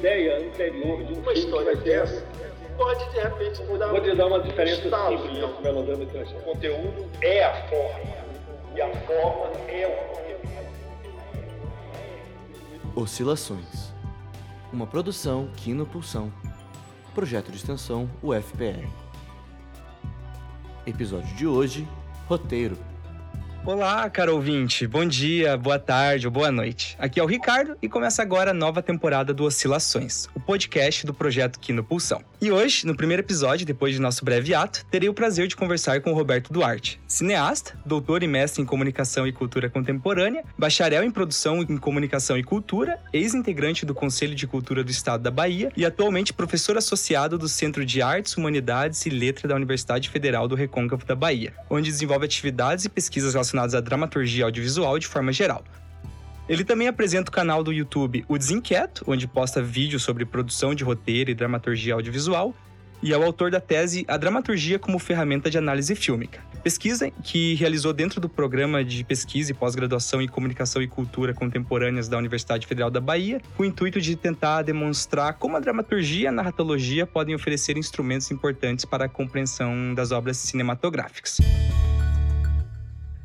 uma ideia anterior de um uma história dessa pode de repente mudar. Vou te dar uma diferença simples entre entre melodrama e tragédia. O conteúdo é a forma e a forma é o conteúdo. Oscilações. Uma produção Quino Pulsão. Projeto de extensão UFPR. Episódio de hoje: Roteiro. Olá, caro ouvinte. Bom dia, boa tarde ou boa noite. Aqui é o Ricardo e começa agora a nova temporada do Oscilações, o podcast do projeto Quino Pulsão. E hoje, no primeiro episódio, depois de nosso breve ato, terei o prazer de conversar com Roberto Duarte, cineasta, doutor e mestre em comunicação e cultura contemporânea, bacharel em produção em comunicação e cultura, ex-integrante do Conselho de Cultura do Estado da Bahia e atualmente professor associado do Centro de Artes, Humanidades e Letras da Universidade Federal do Recôncavo da Bahia, onde desenvolve atividades e pesquisas relacionadas à dramaturgia audiovisual de forma geral. Ele também apresenta o canal do YouTube O Desinquieto, onde posta vídeos sobre produção de roteiro e dramaturgia audiovisual, e é o autor da tese A Dramaturgia como Ferramenta de Análise Fílmica. Pesquisa que realizou dentro do programa de pesquisa e pós-graduação em Comunicação e Cultura Contemporâneas da Universidade Federal da Bahia, com o intuito de tentar demonstrar como a dramaturgia e a narratologia podem oferecer instrumentos importantes para a compreensão das obras cinematográficas.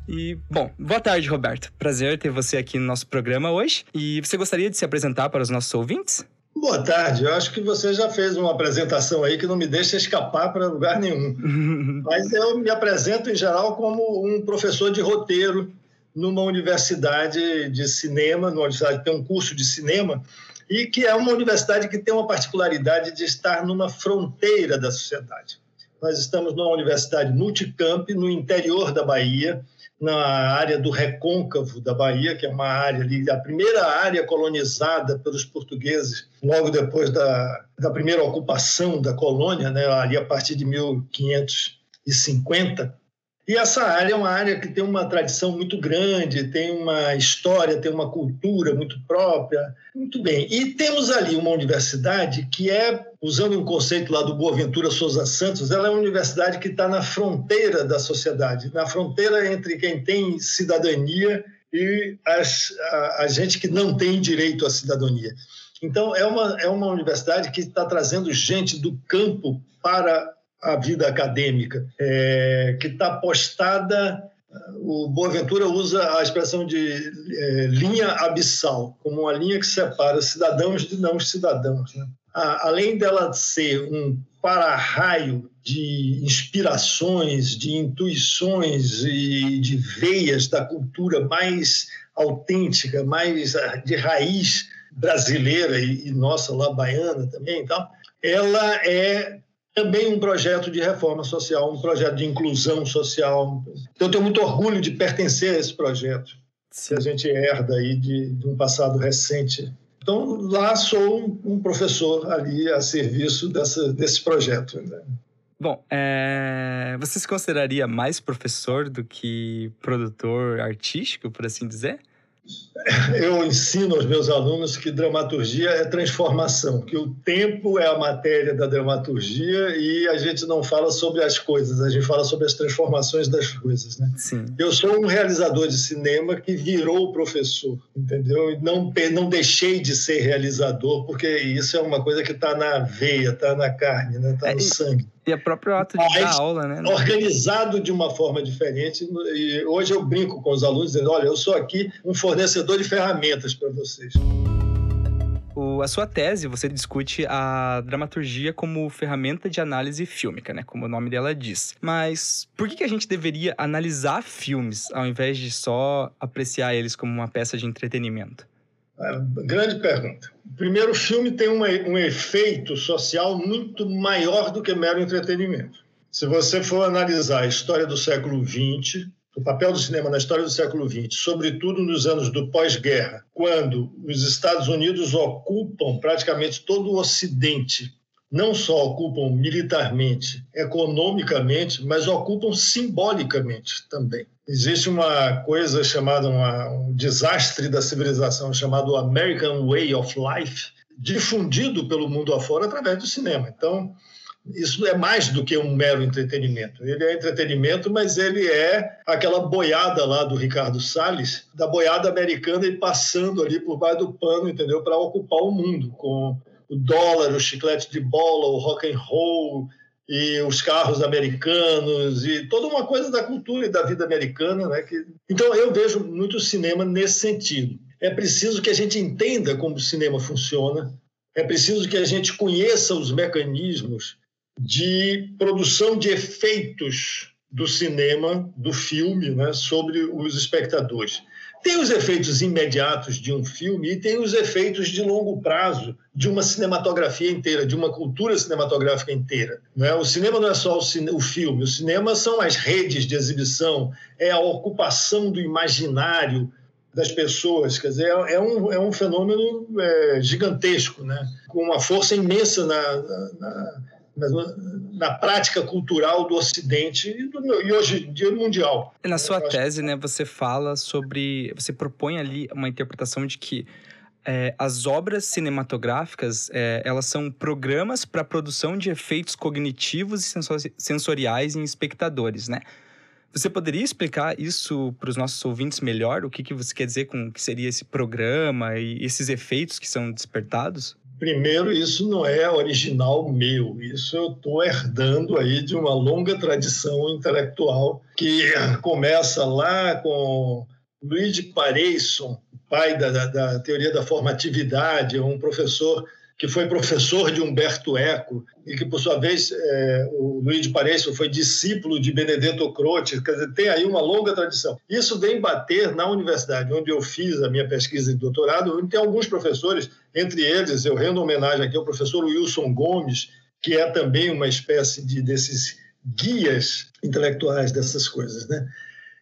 E, bom, boa tarde, Roberto. Prazer ter você aqui no nosso programa hoje. E você gostaria de se apresentar para os nossos ouvintes? Boa tarde. Eu acho que você já fez uma apresentação aí que não me deixa escapar para lugar nenhum. Mas eu me apresento, em geral, como um professor de roteiro numa universidade de cinema, numa universidade que tem um curso de cinema, e que é uma universidade que tem uma particularidade de estar numa fronteira da sociedade. Nós estamos numa universidade multicamp, no interior da Bahia, na área do recôncavo da Bahia, que é uma área ali, a primeira área colonizada pelos portugueses, logo depois da, da primeira ocupação da colônia, né, ali a partir de 1550. E essa área é uma área que tem uma tradição muito grande, tem uma história, tem uma cultura muito própria. Muito bem. E temos ali uma universidade que é, usando um conceito lá do Boaventura Souza Santos, ela é uma universidade que está na fronteira da sociedade, na fronteira entre quem tem cidadania e as, a, a gente que não tem direito à cidadania. Então, é uma, é uma universidade que está trazendo gente do campo para a vida acadêmica, é, que está postada. O Boaventura usa a expressão de é, linha abissal, como uma linha que separa cidadãos de não cidadãos. Né? A, além dela ser um para-raio de inspirações, de intuições e de veias da cultura mais autêntica, mais de raiz brasileira e, e nossa lá baiana também, então, ela é também um projeto de reforma social, um projeto de inclusão social. Então, eu tenho muito orgulho de pertencer a esse projeto, Sim. que a gente herda aí de, de, um passado recente. Então, lá sou um professor ali a serviço dessa, desse projeto. Né? Bom, é... você se consideraria mais professor do que produtor artístico, por assim dizer? Eu ensino aos meus alunos que dramaturgia é transformação, que o tempo é a matéria da dramaturgia e a gente não fala sobre as coisas, a gente fala sobre as transformações das coisas. Né? Sim. Eu sou um realizador de cinema que virou professor, entendeu? E não, não deixei de ser realizador, porque isso é uma coisa que está na veia, está na carne, está né? Tá no é, sangue. E o próprio ato de Mas, dar aula, né? Organizado de uma forma diferente. E hoje eu brinco com os alunos dizendo: olha, eu sou aqui um fornecedor de ferramentas para vocês. O, a sua tese, você discute a dramaturgia como ferramenta de análise fílmica, né? Como o nome dela diz. Mas por que, que a gente deveria analisar filmes ao invés de só apreciar eles como uma peça de entretenimento? É, grande pergunta. Primeiro, o filme tem uma, um efeito social muito maior do que mero entretenimento. Se você for analisar a história do século XX, o papel do cinema na história do século XX, sobretudo nos anos do pós-guerra, quando os Estados Unidos ocupam praticamente todo o Ocidente, não só ocupam militarmente, economicamente, mas ocupam simbolicamente também. Existe uma coisa chamada uma, um desastre da civilização chamado American Way of Life, difundido pelo mundo afora através do cinema. Então, Isso é mais do que um mero entretenimento. Ele é entretenimento, mas ele é aquela boiada lá do Ricardo Salles, da boiada americana e passando ali por baixo do pano, entendeu? Para ocupar o mundo com o dólar, o chiclete de bola, o rock and roll e os carros americanos e toda uma coisa da cultura e da vida americana, né? Que... Então eu vejo muito cinema nesse sentido. É preciso que a gente entenda como o cinema funciona, é preciso que a gente conheça os mecanismos de produção de efeitos do cinema, do filme, né, sobre os espectadores. Tem os efeitos imediatos de um filme e tem os efeitos de longo prazo de uma cinematografia inteira, de uma cultura cinematográfica inteira. Né? O cinema não é só o, cine, o filme, o cinema são as redes de exibição, é a ocupação do imaginário das pessoas. Quer dizer, é, é um, é um fenômeno é, gigantesco, né? com uma força imensa na, na, na prática cultural do Ocidente e, do, e hoje em dia mundial. Na sua tese, né, você fala sobre. Você propõe ali uma interpretação de que é, as obras cinematográficas é, elas são programas para a produção de efeitos cognitivos e sensoriais em espectadores, né? Você poderia explicar isso para os nossos ouvintes melhor? O que, que você quer dizer com que seria esse programa e esses efeitos que são despertados? Primeiro, isso não é original meu, isso eu estou herdando aí de uma longa tradição intelectual que começa lá com Luigi Pareisson, pai da, da, da teoria da formatividade, um professor que foi professor de Humberto Eco e que, por sua vez, é, o Luiz de Paredes foi discípulo de Benedetto Croce, quer dizer, tem aí uma longa tradição. Isso vem bater na universidade, onde eu fiz a minha pesquisa de doutorado, onde tem alguns professores, entre eles, eu rendo homenagem aqui ao professor Wilson Gomes, que é também uma espécie de desses guias intelectuais dessas coisas, né?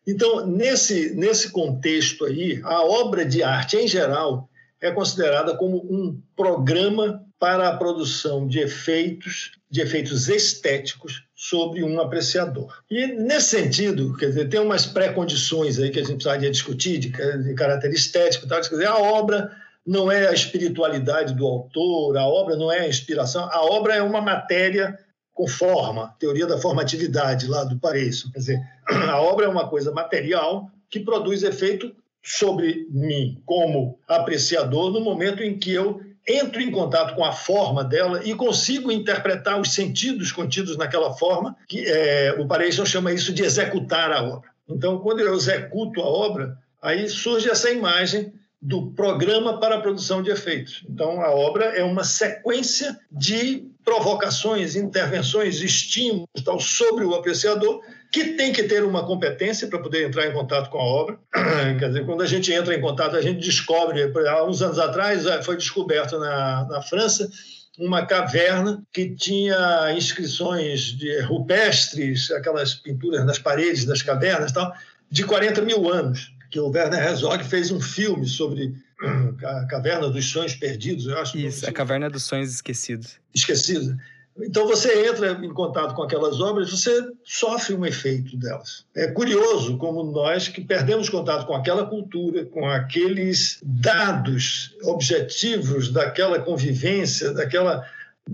Então, nesse, nesse contexto aí, a obra de arte, em geral, é considerada como um programa para a produção de efeitos, de efeitos estéticos sobre um apreciador. E nesse sentido, quer dizer, tem umas pré-condições aí que a gente precisaria discutir de, de caráter estético, tal, quer dizer, a obra não é a espiritualidade do autor, a obra não é a inspiração, a obra é uma matéria com forma, teoria da formatividade lá do Pareço. Quer dizer, a obra é uma coisa material que produz efeito sobre mim como apreciador no momento em que eu entro em contato com a forma dela e consigo interpretar os sentidos contidos naquela forma, que é, o Pareison chama isso de executar a obra. Então, quando eu executo a obra, aí surge essa imagem do programa para a produção de efeitos. Então, a obra é uma sequência de provocações, intervenções, estímulos tal, sobre o apreciador que tem que ter uma competência para poder entrar em contato com a obra. Quer dizer, quando a gente entra em contato, a gente descobre, há uns anos atrás, eh, foi descoberto na, na França uma caverna que tinha inscrições de rupestres, aquelas pinturas nas paredes das cavernas tal, de 40 mil anos, que o Werner Herzog fez um filme sobre a Caverna dos Sonhos Perdidos, eu acho. Isso, a Caverna dos Sonhos Esquecidos. Esquecidos. Então você entra em contato com aquelas obras, você sofre um efeito delas. É curioso como nós que perdemos contato com aquela cultura, com aqueles dados objetivos daquela convivência, daquela,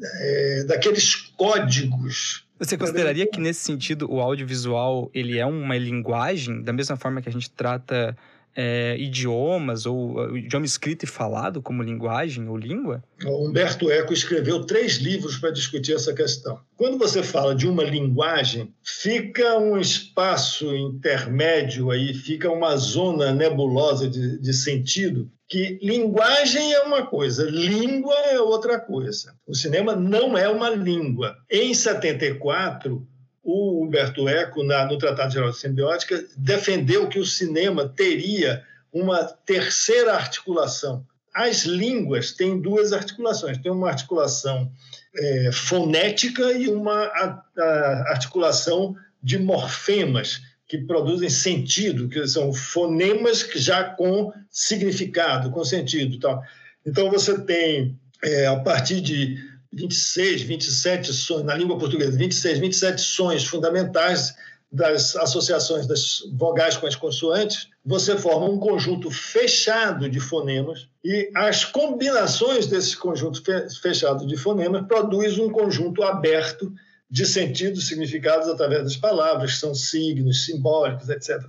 é, daqueles códigos você consideraria que nesse sentido o audiovisual ele é uma linguagem da mesma forma que a gente trata é, idiomas ou uh, idioma escrito e falado como linguagem ou língua? Humberto Eco escreveu três livros para discutir essa questão. Quando você fala de uma linguagem, fica um espaço intermédio aí, fica uma zona nebulosa de, de sentido que linguagem é uma coisa, língua é outra coisa. O cinema não é uma língua. Em 74, o Humberto Eco, na, no Tratado Geral de Semiótica, defendeu que o cinema teria uma terceira articulação. As línguas têm duas articulações: tem uma articulação é, fonética e uma a, a articulação de morfemas, que produzem sentido, que são fonemas já com significado, com sentido. Tal. Então, você tem, é, a partir de 26, 27 sons, na língua portuguesa, 26, 27 sons fundamentais das associações das vogais com as consoantes, você forma um conjunto fechado de fonemas e as combinações desse conjunto fechado de fonemas produz um conjunto aberto de sentidos significados através das palavras, que são signos, simbólicos, etc.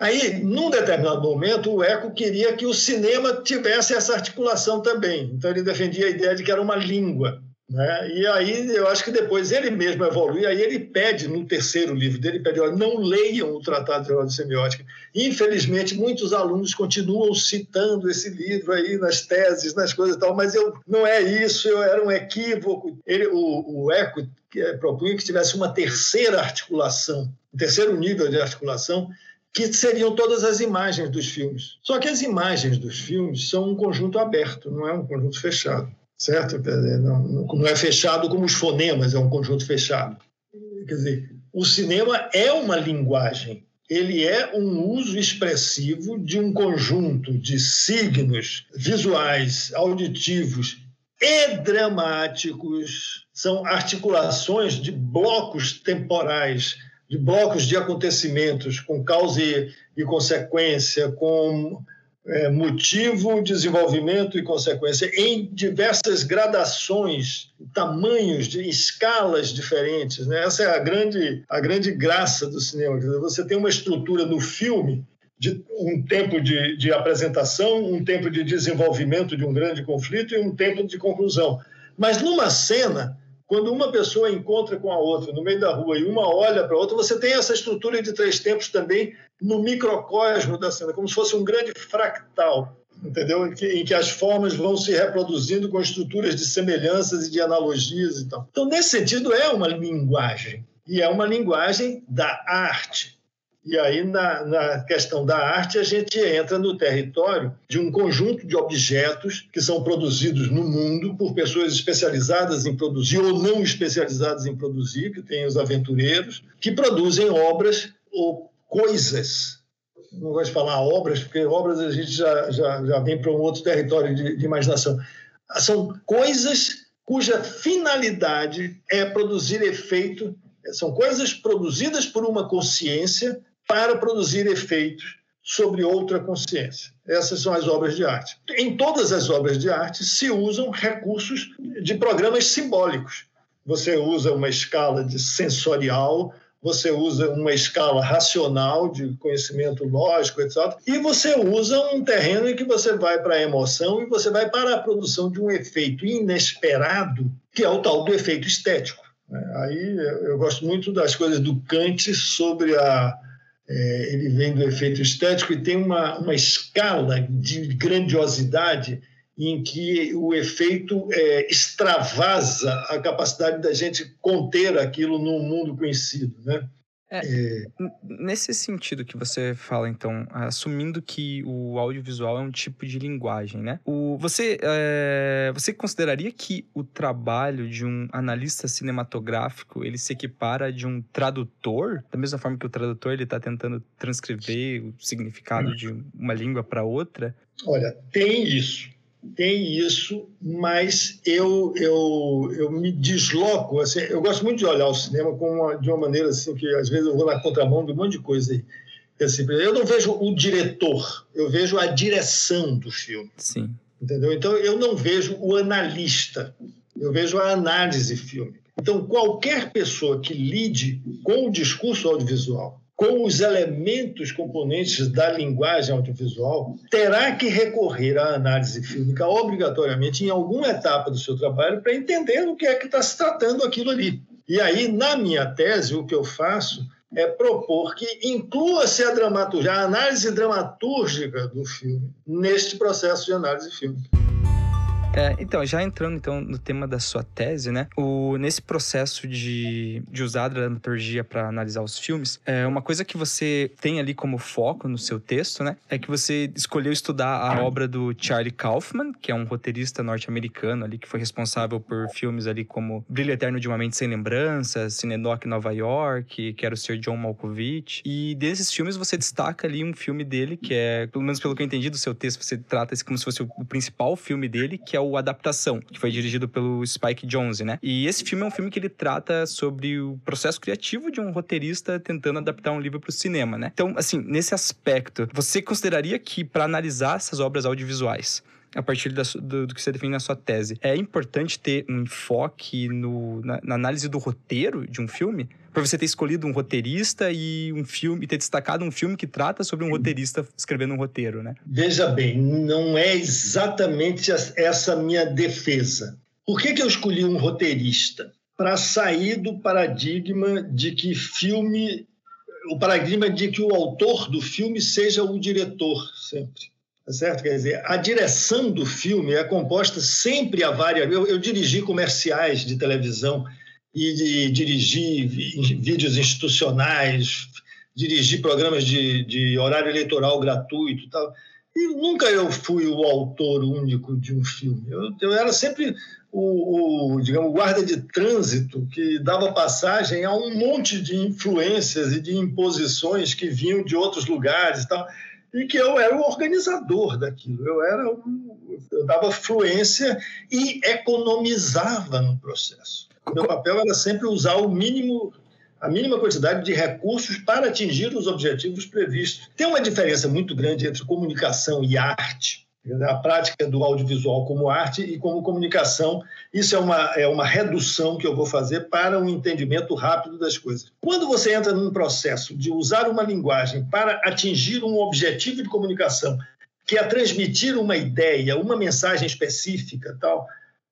Aí, num determinado momento, o Eco queria que o cinema tivesse essa articulação também. Então, ele defendia a ideia de que era uma língua. Né? E aí, eu acho que depois ele mesmo evolui. Aí, ele pede, no terceiro livro dele, pede: olha, não leiam o Tratado de Ordem Semiótica. Infelizmente, muitos alunos continuam citando esse livro aí nas teses, nas coisas e tal, mas eu, não é isso, eu, era um equívoco. Ele, o, o Eco propunha que tivesse uma terceira articulação, um terceiro nível de articulação, que seriam todas as imagens dos filmes. Só que as imagens dos filmes são um conjunto aberto, não é um conjunto fechado, certo? Não, não é fechado como os fonemas, é um conjunto fechado. Quer dizer, o cinema é uma linguagem, ele é um uso expressivo de um conjunto de signos visuais, auditivos e dramáticos, são articulações de blocos temporais de blocos de acontecimentos com causa e, e consequência, com é, motivo, desenvolvimento e consequência, em diversas gradações, tamanhos, de escalas diferentes. Né? Essa é a grande, a grande graça do cinema. Você tem uma estrutura no filme de um tempo de, de apresentação, um tempo de desenvolvimento de um grande conflito e um tempo de conclusão. Mas numa cena, quando uma pessoa encontra com a outra no meio da rua e uma olha para a outra, você tem essa estrutura de três tempos também no microcosmo da cena, como se fosse um grande fractal, entendeu? Em que, em que as formas vão se reproduzindo com estruturas de semelhanças e de analogias e tal. Então, nesse sentido, é uma linguagem. E é uma linguagem da arte. E aí, na, na, questão da arte, a gente entra no território de um conjunto de objetos que são produzidos no mundo por pessoas especializadas em produzir ou não especializadas em produzir, que tem os aventureiros, que produzem obras ou coisas. Não gosto de falar obras, porque obras a gente já, já, já vem para um outro território de, de imaginação. São coisas cuja finalidade é produzir efeito são coisas produzidas por uma consciência para produzir efeitos sobre outra consciência. Essas são as obras de arte. Em todas as obras de arte se usam recursos de programas simbólicos. Você usa uma escala de sensorial, você usa uma escala racional de conhecimento lógico, etc. E você usa um terreno em que você vai para a emoção e você vai para a produção de um efeito inesperado, que é o tal do efeito estético. Aí eu gosto muito das coisas do Kant sobre a é, ele vem do efeito estético e tem uma, uma escala de grandiosidade em que o efeito é, extravasa a capacidade da gente conter aquilo num mundo conhecido, né? É, é... Nesse sentido que você fala, então, assumindo que o audiovisual é um tipo de linguagem, né? O, você, é, você consideraria que o trabalho de um analista cinematográfico ele se equipara de um tradutor, da mesma forma que o tradutor ele está tentando transcrever o significado de uma língua para outra? Olha, tem isso tem isso, mas eu, eu, eu me desloco. Assim, eu gosto muito de olhar o cinema uma, de uma maneira assim que às vezes eu vou na contramão de um monte de coisa aí. Assim, eu não vejo o diretor, eu vejo a direção do filme. Sim. Entendeu? Então eu não vejo o analista, eu vejo a análise filme. Então qualquer pessoa que lide com o discurso audiovisual com os elementos componentes da linguagem audiovisual, terá que recorrer à análise fílmica obrigatoriamente em alguma etapa do seu trabalho para entender o que é que está se tratando aquilo ali. E aí, na minha tese, o que eu faço é propor que inclua-se a dramaturgia, a análise dramatúrgica do filme neste processo de análise fílmica. É, então, já entrando então no tema da sua tese, né? O, nesse processo de, de usar a dramaturgia para analisar os filmes, é uma coisa que você tem ali como foco no seu texto, né? É que você escolheu estudar a obra do Charlie Kaufman, que é um roteirista norte-americano ali que foi responsável por filmes ali como Brilho Eterno de uma Mente Sem Lembranças, Cinedoc Nova York, que era o Sr. John Malkovich. E desses filmes você destaca ali um filme dele que é, pelo menos pelo que eu entendi do seu texto, você trata esse como se fosse o principal filme dele, que é o Adaptação, que foi dirigido pelo Spike Jonze, né? E esse filme é um filme que ele trata sobre o processo criativo de um roteirista tentando adaptar um livro para o cinema, né? Então, assim, nesse aspecto, você consideraria que para analisar essas obras audiovisuais, a partir da, do, do, que você define na sua tese, é importante ter um enfoque no, na, na análise do roteiro de um filme? Para você ter escolhido um roteirista e um filme, ter destacado um filme que trata sobre um roteirista escrevendo um roteiro, né? Veja bem, não é exatamente essa minha defesa. Por que, que eu escolhi um roteirista? Para sair do paradigma de que filme. O paradigma de que o autor do filme seja o diretor, sempre. Tá certo? Quer dizer, a direção do filme é composta sempre a várias. Eu, eu dirigi comerciais de televisão e dirigi vídeos institucionais, dirigi programas de, de horário eleitoral gratuito tal. E nunca eu fui o autor único de um filme. Eu, eu era sempre o, o, digamos, guarda de trânsito que dava passagem a um monte de influências e de imposições que vinham de outros lugares tal e que eu era o organizador daquilo. Eu era um, eu dava fluência e economizava no processo. Meu papel era sempre usar o mínimo a mínima quantidade de recursos para atingir os objetivos previstos. Tem uma diferença muito grande entre comunicação e arte a prática do audiovisual como arte e como comunicação. Isso é uma, é uma redução que eu vou fazer para um entendimento rápido das coisas. Quando você entra num processo de usar uma linguagem para atingir um objetivo de comunicação, que é transmitir uma ideia, uma mensagem específica, tal,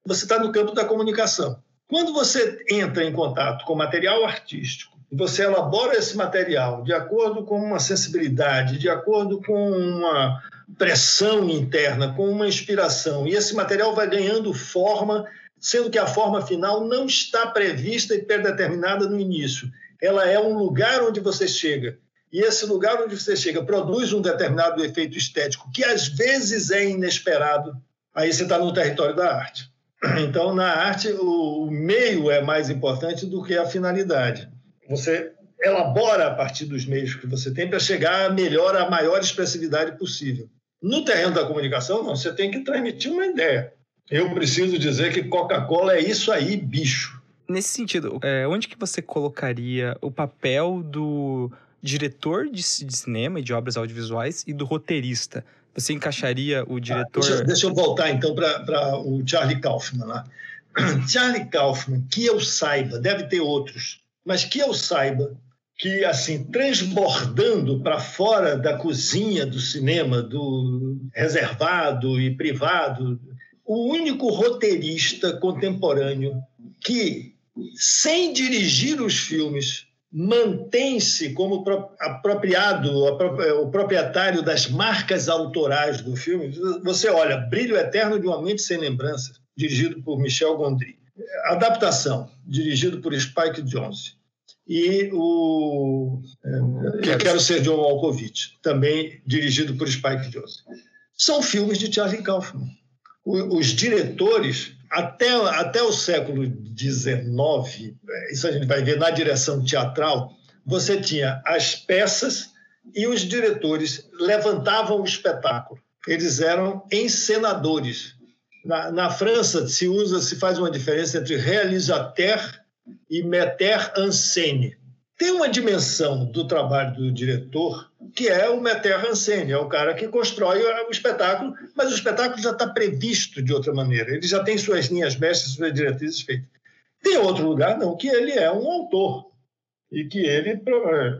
você está no campo da comunicação. Quando você entra em contato com material artístico, você elabora esse material de acordo com uma sensibilidade, de acordo com uma, pressão interna, com uma inspiração, e esse material vai ganhando forma, sendo que a forma final não está prevista e predeterminada no início. Ela é um lugar onde você chega. E esse lugar onde você chega produz um determinado efeito estético, que às vezes é inesperado. Aí você está no território da arte. Então, na arte, o meio é mais importante do que a finalidade. Você elabora a partir dos meios que você tem para chegar a melhor, a maior expressividade possível. No terreno da comunicação, não, você tem que transmitir uma ideia. Eu preciso dizer que Coca-Cola é isso aí, bicho. Nesse sentido, é, onde que você colocaria o papel do diretor de, de cinema e de obras audiovisuais e do roteirista? Você encaixaria o diretor... Ah, deixa, deixa, eu voltar, então, para o Charlie Kaufman lá. Charlie Kaufman, que eu saiba, deve ter outros, mas que eu saiba, que, assim, transbordando para fora da cozinha do cinema, do reservado e privado, o único roteirista contemporâneo que, sem dirigir os filmes, mantém-se como apropriado, o proprietário das marcas autorais do filme. Você olha, Brilho Eterno de uma Mente Sem Lembranças, dirigido por Michel Gondry. Adaptação, dirigido por Spike Jonze e o é, Quero Ser John Malkovich, também dirigido por Spike Jonze. São filmes de Charlie Kaufman. os diretores, até, até o século XIX, é, isso a gente vai ver na direção teatral, você tinha as peças e os diretores levantavam o espetáculo. Eles eram encenadores. Na, na França se usa, se faz uma diferença entre réalisateur e meter en scène. Tem uma dimensão do trabalho do diretor que é o meter en scène, é o cara que constrói o espetáculo, mas o espetáculo já está previsto de outra maneira, ele já tem suas linhas mestras, suas diretrizes feitas. Tem outro lugar, não, que ele é um autor e que ele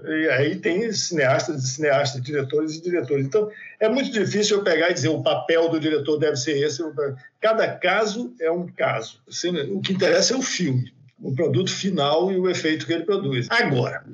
e aí tem cineastas e cineastas, diretores e diretores. Então é muito difícil eu pegar e dizer o papel do diretor deve ser esse. Cada caso é um caso. O que interessa é o filme o produto final e o efeito que ele produz. Agora,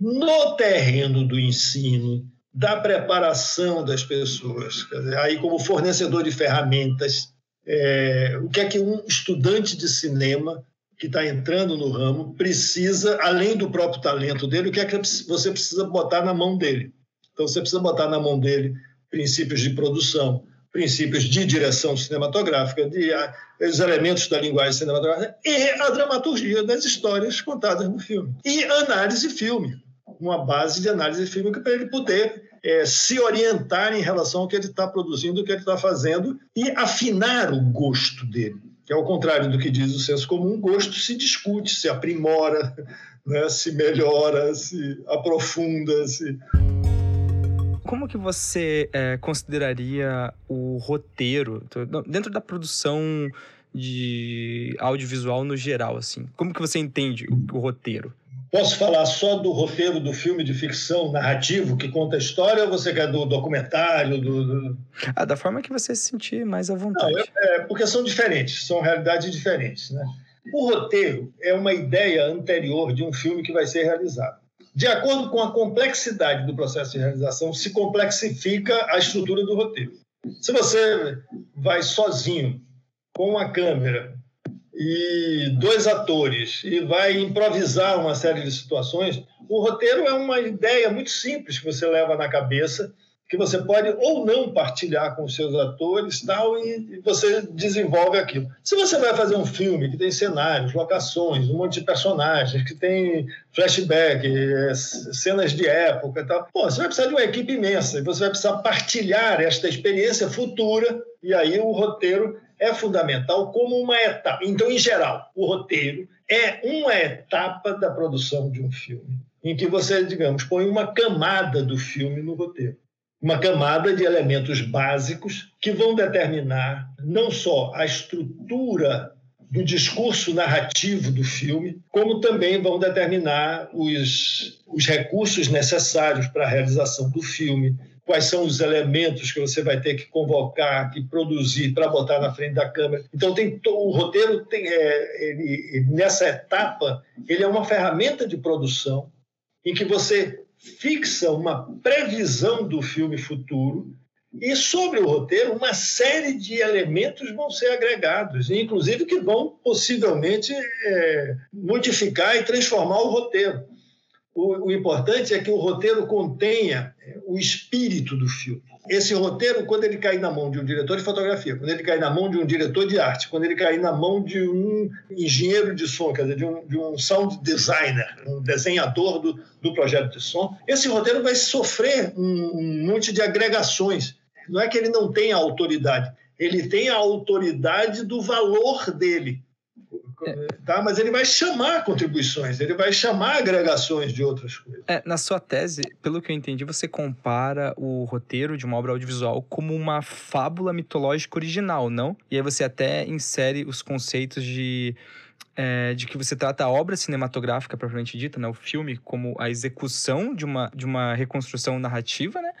no terreno do ensino, da preparação das pessoas, dizer, aí como fornecedor de ferramentas, é, o que é que um estudante de cinema que está entrando no ramo precisa, além do próprio talento dele, o que é que você precisa botar na mão dele? Então, você precisa botar na mão dele princípios de produção, princípios de direção cinematográfica, de, a, os elementos da linguagem cinematográfica e a dramaturgia das histórias contadas no filme. E análise filme, uma base de análise fílmica para ele poder é, se orientar em relação ao que ele está produzindo, o que ele está fazendo e afinar o gosto dele. Que ao contrário do que diz o senso comum, gosto se discute, se aprimora, né, se melhora, se aprofunda, se como que você é, consideraria o roteiro dentro da produção de audiovisual no geral, assim? Como que você entende o, o roteiro? Posso falar só do roteiro do filme de ficção narrativo que conta a história ou você quer do documentário? Do, do... Ah, da forma que você se sentir mais à vontade. Não, é, é, porque são diferentes, são realidades diferentes. Né? O roteiro é uma ideia anterior de um filme que vai ser realizado. De acordo com a complexidade do processo de realização, se complexifica a estrutura do roteiro. Se você vai sozinho com uma câmera e dois atores e vai improvisar uma série de situações, o roteiro é uma ideia muito simples que você leva na cabeça, que você pode ou não partilhar com os seus atores tal, e você desenvolve aquilo. Se você vai fazer um filme que tem cenários, locações, um monte de personagens, que tem flashback, cenas de época e tal, pô, você vai precisar de uma equipe imensa e você vai precisar partilhar esta experiência futura e aí o roteiro é fundamental como uma etapa. Então, em geral, o roteiro é uma etapa da produção de um filme, em que você, digamos, põe uma camada do filme no roteiro. Uma camada de elementos básicos que vão determinar não só a estrutura do discurso narrativo do filme, como também vão determinar os, os recursos necessários para a realização do filme, quais são os elementos que você vai ter que convocar, que produzir para botar na frente da câmera. Então tem o roteiro tem é, ele, nessa etapa ele é uma ferramenta de produção em que você fixa uma previsão do filme futuro e sobre o roteiro uma série de elementos vão ser agregados, inclusive que vão possivelmente é, modificar e transformar o roteiro. O, o, importante é que o roteiro contenha é, o espírito do filme. Esse roteiro, quando ele cair na mão de um diretor de fotografia, quando ele cair na mão de um diretor de arte, quando ele cair na mão de um engenheiro de som, quer dizer, de um, de um sound designer, um desenhador do, do projeto de som, esse roteiro vai sofrer um, um monte de agregações. Não é que ele não tenha autoridade, ele tem a autoridade do valor dele. Tá? Mas ele vai chamar contribuições, ele vai chamar agregações de outras coisas. É, na sua tese, pelo que eu entendi, você compara o roteiro de uma obra audiovisual como uma fábula mitológica original, não? E aí você até insere os conceitos de é, de que você trata a obra cinematográfica propriamente dita, né, o filme, como a execução de uma, de uma reconstrução narrativa, né?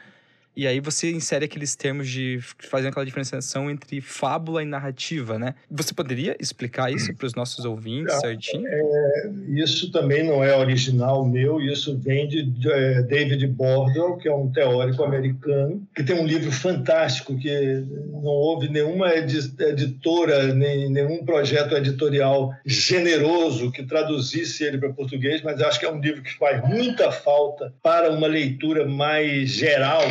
E aí você insere aqueles termos de fazendo aquela diferenciação entre fábula e narrativa, né? Você poderia explicar isso para os nossos ouvintes é, certinho? É, isso também não é original meu, isso vem de é, David Bordwell, que é um teórico americano, que tem um livro fantástico que não houve nenhuma editora, nem nenhum projeto editorial generoso que traduzisse ele para português, mas acho que é um livro que faz muita falta para uma leitura mais geral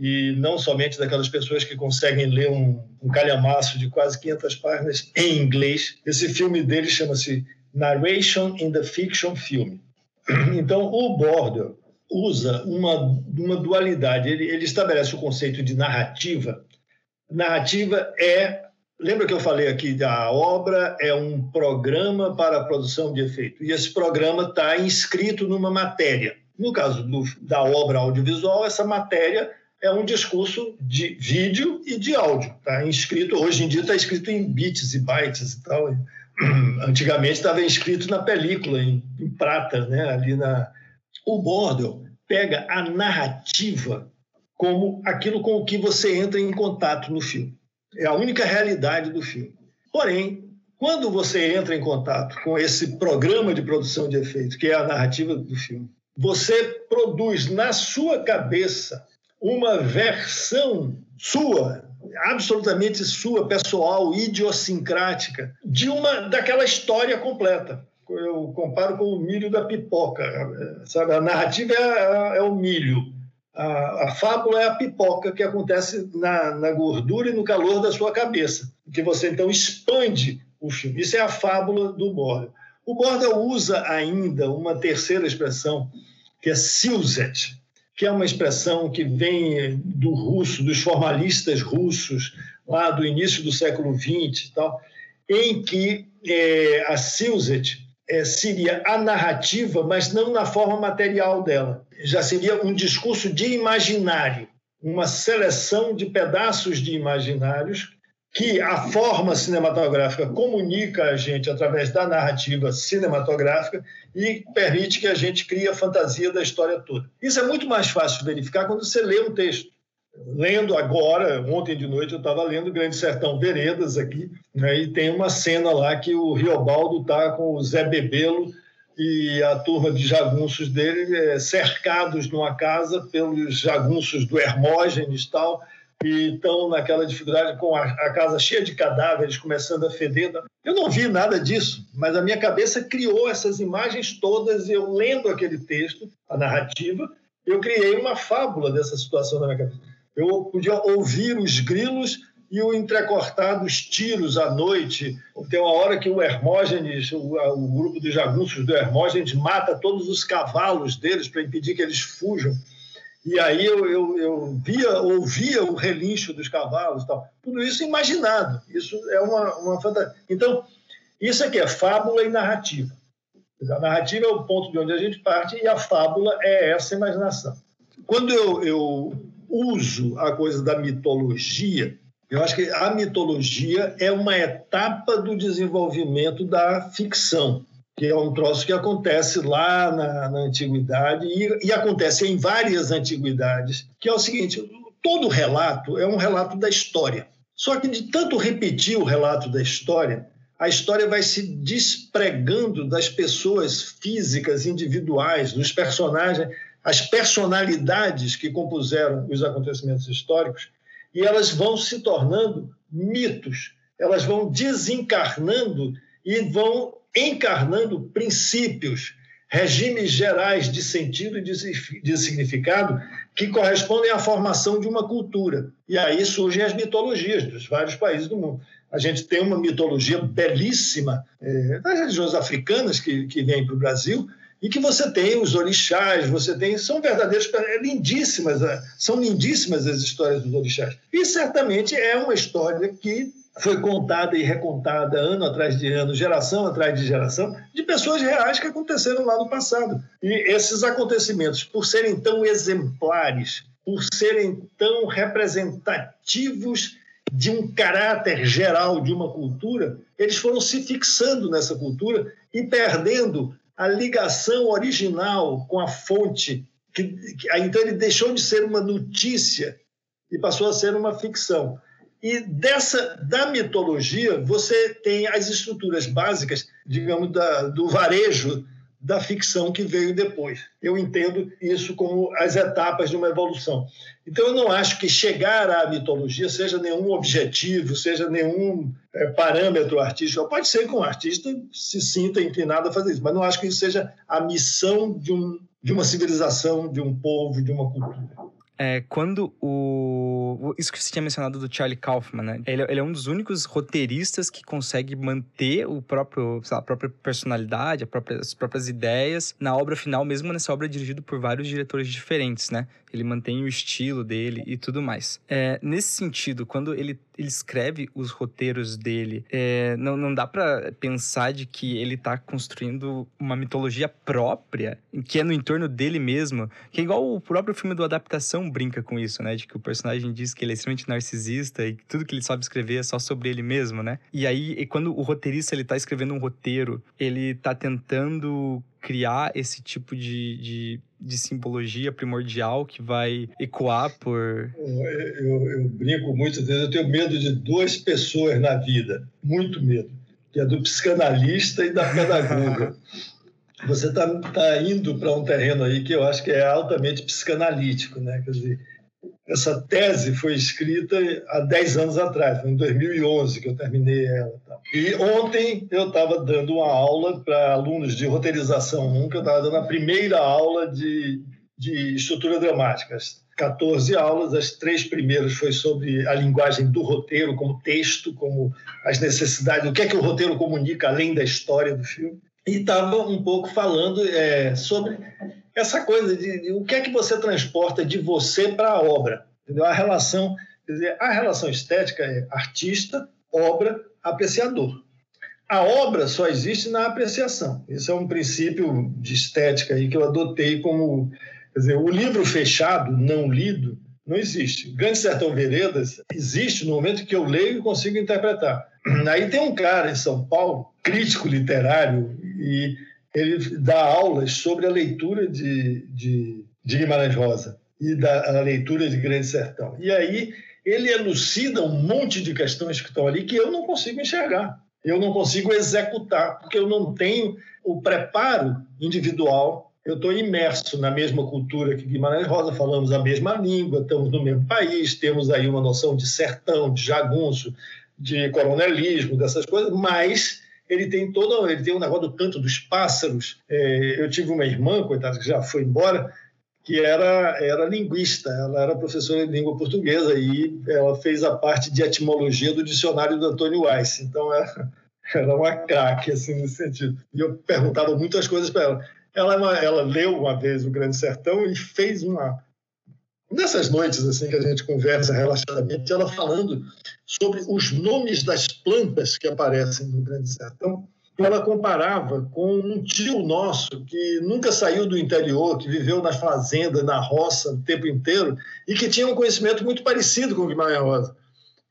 e não somente daquelas pessoas que conseguem ler um, um calhamaço de quase 500 páginas em inglês. Esse filme dele chama-se Narration in the Fiction Film. Então, o Border usa uma, uma dualidade. Ele, ele estabelece o conceito de narrativa. Narrativa é Lembra que eu falei aqui da obra é um programa para a produção de efeito e esse programa está inscrito numa matéria. No caso do, da obra audiovisual, essa matéria é um discurso de vídeo e de áudio. Tá inscrito, hoje em dia está escrito em bits e bytes e tal. Antigamente estava inscrito na película, em, em prata, né? ali na... O Bordel pega a narrativa como aquilo com o que você entra em contato no filme. É a única realidade do filme. Porém, quando você entra em contato com esse programa de produção de efeitos, que é a narrativa do filme, você produz na sua cabeça uma versão sua, absolutamente sua, pessoal, idiosincrática, de uma daquela história completa. Eu comparo com o milho da pipoca, sabe? A narrativa é, é o milho, a, a, fábula é a pipoca que acontece na, na gordura e no calor da sua cabeça, que você então expande o filme. Isso é a fábula do Borda. O Borda usa ainda uma terceira expressão, que é Silzet, que é uma expressão que vem do russo, dos formalistas russos, lá do início do século XX e tal, em que é, a Silzet é, seria a narrativa, mas não na forma material dela. Já seria um discurso de imaginário, uma seleção de pedaços de imaginários que a forma cinematográfica comunica a gente através da narrativa cinematográfica e permite que a gente crie a fantasia da história toda. Isso é muito mais fácil de verificar quando você lê um texto. Lendo agora, ontem de noite eu estava lendo Grande Sertão Veredas aqui, né, e tem uma cena lá que o Riobaldo está com o Zé Bebelo e a turma de jagunços dele é, cercados numa casa pelos jagunços do Hermógenes e tal, e estão naquela dificuldade com a, a, casa cheia de cadáveres, começando a feder. Eu não vi nada disso, mas a minha cabeça criou essas imagens todas. Eu lendo aquele texto, a narrativa, eu criei uma fábula dessa situação na minha cabeça. Eu podia ouvir os grilos e o entrecortar dos tiros à noite. Tem uma hora que o Hermógenes, o, o grupo dos jagunços do Hermógenes, mata todos os cavalos deles para impedir que eles fujam. E aí eu, eu, eu, via, ouvia o relincho dos cavalos, tal. tudo isso imaginado. Isso é uma, uma fantasia. Então, isso aqui é fábula e narrativa. A narrativa é o ponto de onde a gente parte e a fábula é essa imaginação. Quando eu, eu uso a coisa da mitologia, eu acho que a mitologia é uma etapa do desenvolvimento da ficção que é um troço que acontece lá na, na antiguidade e, e, acontece em várias antiguidades, que é o seguinte: todo relato é um relato da história. Só que de tanto repetir o relato da história, a história vai se despregando das pessoas físicas, individuais, dos personagens, as personalidades que compuseram os acontecimentos históricos, e elas vão se tornando mitos, elas vão desencarnando e vão encarnando princípios, regimes gerais de sentido e de significado que correspondem à formação de uma cultura. E aí surgem as mitologias dos vários países do mundo. A gente tem uma mitologia belíssima é, das religiões africanas que, que vêm para o Brasil, e que você tem os orixás, você tem, são verdadeiros, é lindíssimas, são lindíssimas as histórias dos orixás. E certamente é uma história que foi contada e recontada ano atrás de ano, geração atrás de geração, de pessoas reais que aconteceram lá no passado. E esses acontecimentos, por serem tão exemplares, por serem tão representativos de um caráter geral de uma cultura, eles foram se fixando nessa cultura e perdendo a ligação original com a fonte. Que, que, então ele deixou de ser uma notícia e passou a ser uma ficção. E dessa da mitologia, você tem as estruturas básicas, digamos, da, do varejo da ficção que veio depois. Eu entendo isso como as etapas de uma evolução. Então, eu não acho que chegar à mitologia seja nenhum objetivo, seja nenhum é, parâmetro artístico. Pode ser que um artista se sinta inclinado a fazer isso, mas não acho que isso seja a missão de, um, de uma civilização, de um povo, de uma cultura. É, quando o. Isso que você tinha mencionado do Charlie Kaufman, né? Ele, ele, é um dos únicos roteiristas que consegue manter o próprio, lá, a própria personalidade, própria, as próprias ideias na obra final, mesmo nessa obra dirigida por vários diretores diferentes, né? Ele mantém o estilo dele e tudo mais. É, nesse sentido, quando ele ele escreve os roteiros dele, é, não, não dá para pensar de que ele tá construindo uma mitologia própria, que é no entorno dele mesmo, que é igual o próprio filme do Adaptação brinca com isso, né? De que o personagem diz que ele é extremamente narcisista e que tudo que ele sabe escrever é só sobre ele mesmo, né? E aí, e quando o roteirista ele tá escrevendo um roteiro, ele tá tentando criar esse tipo de, de, de, simbologia primordial que vai ecoar por. Eu, eu, eu brinco muitas vezes, eu tenho medo de duas pessoas na vida, muito medo, que é do psicanalista e da pedagoga. Você está tá indo para um terreno aí que eu acho que é altamente psicanalítico, né? Quer dizer, essa tese foi escrita há 10 anos atrás, foi em 2011 que eu terminei ela. Tá? E ontem eu estava dando uma aula para alunos de roteirização 1, que eu estava dando a primeira aula de, de estrutura dramática. As 14 aulas, as três primeiras foi sobre a linguagem do roteiro como texto, como as necessidades, o que é que o roteiro comunica além da história do filme. E estava um pouco falando é, sobre essa coisa de, de, o que é que você transporta de você para a obra, entendeu? A relação, dizer, a relação estética é artista, obra, apreciador. A obra só existe na apreciação. Esse é um princípio de estética aí que eu adotei como, quer dizer, o livro fechado, não lido, não existe. Grande Sertão Veredas existe no momento que eu leio e consigo interpretar. Aí tem um cara em São Paulo, crítico literário, e ele dá aulas sobre a leitura de, de, de Guimarães Rosa e da leitura de Grande Sertão. E aí ele elucida um monte de questões que estão ali que eu não consigo enxergar. Eu não consigo executar, porque eu não tenho o preparo individual. Eu estou imerso na mesma cultura que Guimarães Rosa, falamos a mesma língua, estamos no mesmo país, temos aí uma noção de sertão, de jagunço, de coronelismo, dessas coisas, mas ele tem todo, ele tem um negócio do canto dos pássaros. É, eu tive uma irmã, coitada, que já foi embora, que era, era linguista, ela era professora de língua portuguesa e ela fez a parte de etimologia do dicionário do Antônio Weiss. Então, era, era uma craque, assim, nesse sentido. E eu perguntava muitas coisas para ela. Ela, é ela leu uma vez o Grande Sertão e fez uma, nessas noites assim que a gente conversa relaxadamente, ela falando sobre os nomes das plantas que aparecem no Grande Sertão, ela comparava com um tio nosso que nunca saiu do interior, que viveu na fazenda, na roça o tempo inteiro e que tinha um conhecimento muito parecido com o Guimarães Rosa.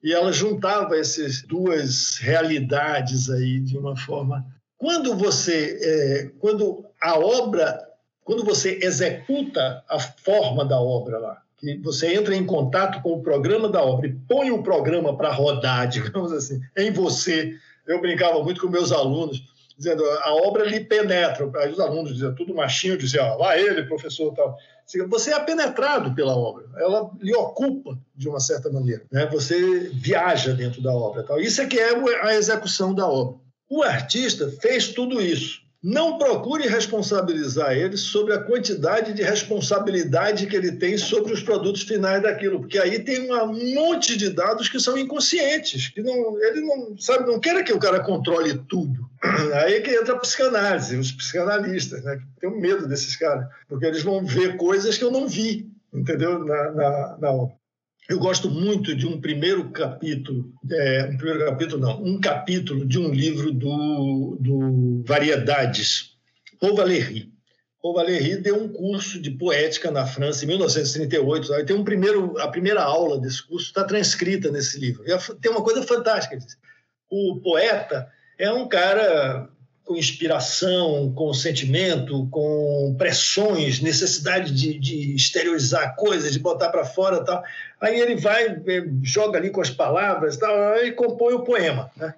E ela juntava essas duas realidades aí de uma forma. Quando você, é, quando a obra, quando você executa a forma da obra lá, que você entra em contato com o programa da obra e põe o programa para rodar, digamos assim, em você. Eu brincava muito com meus alunos, dizendo, a obra lhe penetra. Aí os alunos diziam, tudo machinho, diziam, lá ele, professor, tal. Você é penetrado pela obra, ela lhe ocupa de uma certa maneira. Né? Você viaja dentro da obra. Tal. Isso é que é a execução da obra. O artista fez tudo isso não procure responsabilizar ele sobre a quantidade de responsabilidade que ele tem sobre os produtos finais daquilo, porque aí tem um monte de dados que são inconscientes, que não, ele não sabe, não quer que o cara controle tudo. Aí é que entra a psicanálise, os psicanalistas, né? Tenho medo desses caras, porque eles vão ver coisas que eu não vi, entendeu? Na, na, na. Eu gosto muito de um primeiro capítulo, é, um primeiro capítulo não, um capítulo de um livro do, do Variedades, Paul Valéry. Paul Valéry deu um curso de poética na França em 1938. Aí tem um primeiro, a primeira aula desse curso está transcrita nesse livro. E tem uma coisa fantástica. O poeta é um cara com inspiração, com sentimento, com pressões, necessidade de, de exteriorizar coisas, de botar para fora tal. Aí ele vai, eh, joga ali com as palavras tal, e compõe o poema. Né?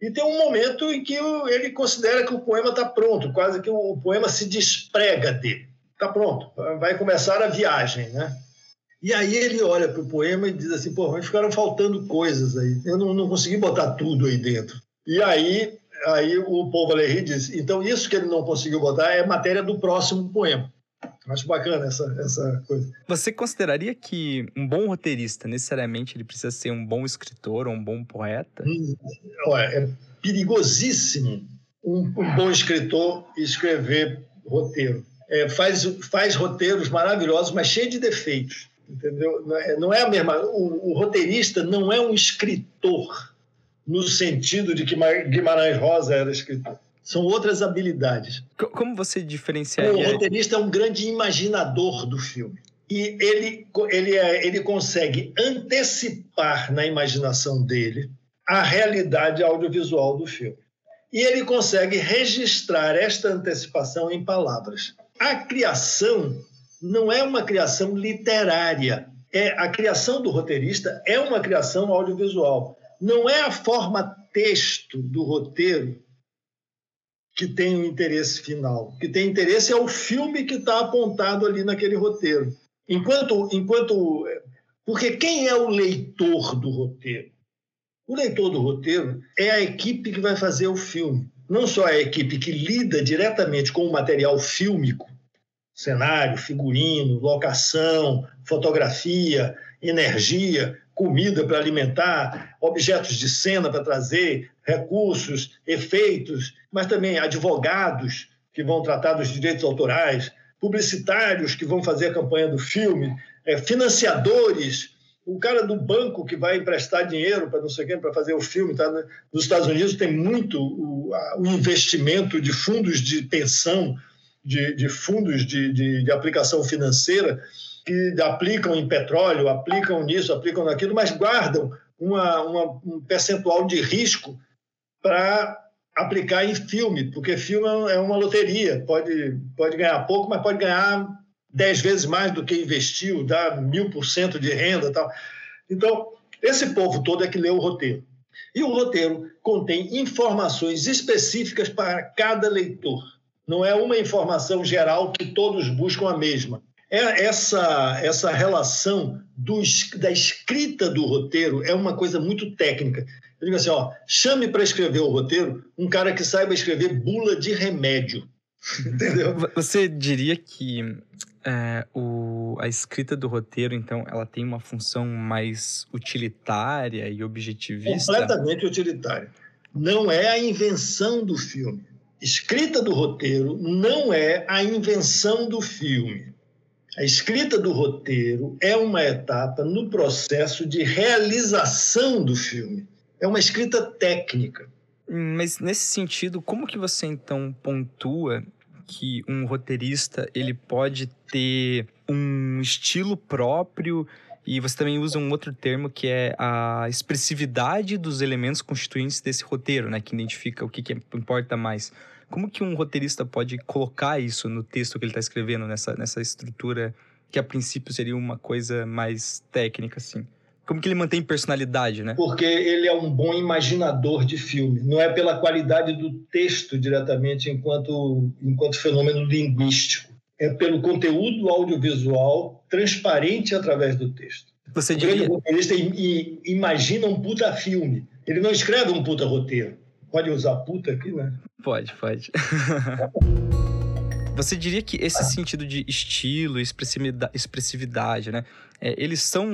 E tem um momento em que ele considera que o poema está pronto, quase que o poema se desprega dele. Está pronto, vai começar a viagem. Né? E aí ele olha para o poema e diz assim: pô, mas ficaram faltando coisas aí, eu não, não consegui botar tudo aí dentro. E aí aí o Paul Valéry diz, então isso que ele não conseguiu botar é matéria do próximo poema. Acho bacana essa, essa coisa. Você consideraria que um bom roteirista, necessariamente, ele precisa ser um bom escritor ou um bom poeta? Hum, é perigosíssimo um, um, bom escritor escrever roteiro. É, faz, faz roteiros maravilhosos, mas cheio de defeitos. Entendeu? Não é, não é a mesma. O, o roteirista não é um escritor no sentido de que Guimarães Rosa era escritor. São outras habilidades. Como você diferenciaria? O roteirista é um grande imaginador do filme. E ele, ele, é, ele consegue antecipar na imaginação dele a realidade audiovisual do filme. E ele consegue registrar esta antecipação em palavras. A criação não é uma criação literária. É, a criação do roteirista é uma criação audiovisual não é a forma texto do roteiro que tem o interesse final. O que tem interesse é o filme que está apontado ali naquele roteiro. Enquanto, enquanto, porque quem é o leitor do roteiro? O leitor do roteiro é a equipe que vai fazer o filme. Não só a equipe que lida diretamente com o material fílmico, cenário, figurino, locação, fotografia, energia, comida para alimentar, objetos de cena para trazer, recursos, efeitos, mas também advogados que vão tratar dos direitos autorais, publicitários que vão fazer a campanha do filme, é, financiadores, o cara do banco que vai emprestar dinheiro para não sei quem para fazer o filme. Tá? Nos Estados Unidos tem muito o investimento de fundos de pensão, de, de fundos de, de, de aplicação financeira que aplicam em petróleo, aplicam nisso, aplicam naquilo, mas guardam uma, uma, um percentual de risco para aplicar em filme, porque filme é uma loteria, pode, pode ganhar pouco, mas pode ganhar dez vezes mais do que investiu, dá mil por cento de renda tal. Então, esse povo todo é que lê o roteiro. E o roteiro contém informações específicas para cada leitor. Não é uma informação geral que todos buscam a mesma. É essa, essa relação do, da escrita do roteiro é uma coisa muito técnica. Eu digo assim, ó, chame para escrever o roteiro um cara que saiba escrever bula de remédio. Entendeu? Você diria que é, o, a escrita do roteiro, então, ela tem uma função mais utilitária e objetivista? Completamente utilitária. Não é a invenção do filme. Escrita do roteiro não é a invenção do filme. A escrita do roteiro é uma etapa no processo de realização do filme é uma escrita técnica. Mas nesse sentido, como que você então pontua que um roteirista ele pode ter um estilo próprio e você também usa um outro termo que é a expressividade dos elementos constituintes desse roteiro, né, que identifica o que, que importa mais. Como que um roteirista pode colocar isso no texto que ele está escrevendo nessa nessa estrutura que a princípio seria uma coisa mais técnica assim? Como que ele mantém personalidade, né? Porque ele é um bom imaginador de filme. Não é pela qualidade do texto diretamente enquanto, enquanto fenômeno linguístico. É pelo conteúdo audiovisual transparente através do texto. Você diria... O roteirista imagina um puta filme. Ele não escreve um puta roteiro. Pode usar puta aqui, né? Pode, pode. Você diria que esse sentido de estilo, expressividade, expressividade né? É, eles são.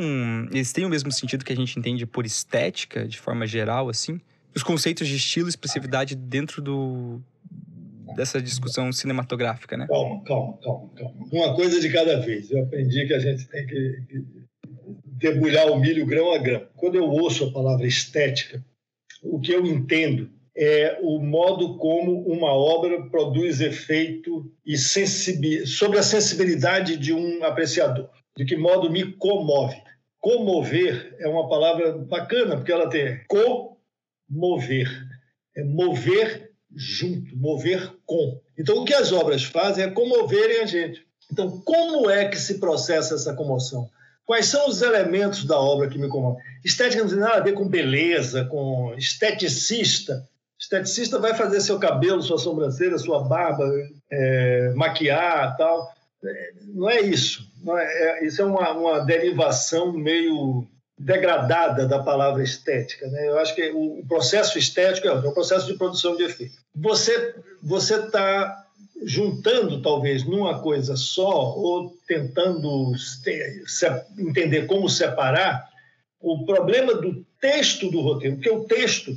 Eles têm o mesmo sentido que a gente entende por estética, de forma geral, assim? Os conceitos de estilo e expressividade dentro do, dessa discussão cinematográfica, né? Calma, calma, calma, calma. Uma coisa de cada vez. Eu aprendi que a gente tem que debulhar o milho grão a grão. Quando eu ouço a palavra estética, o que eu entendo é o modo como uma obra produz efeito e sobre a sensibilidade de um apreciador. De que modo me comove. Comover é uma palavra bacana, porque ela tem comover. É mover junto, mover com. Então, o que as obras fazem é comoverem a gente. Então, como é que se processa essa comoção? Quais são os elementos da obra que me comovem? Estética não tem nada a ver com beleza, com esteticista esteticista vai fazer seu cabelo, sua sobrancelha, sua barba, é, maquiar tal. Não é isso. Não é, é, isso é uma, uma derivação meio degradada da palavra estética. Né? Eu acho que o, processo estético é o processo de produção de efeito. Você você está juntando talvez numa coisa só ou tentando entender como separar o problema do texto do roteiro, porque o texto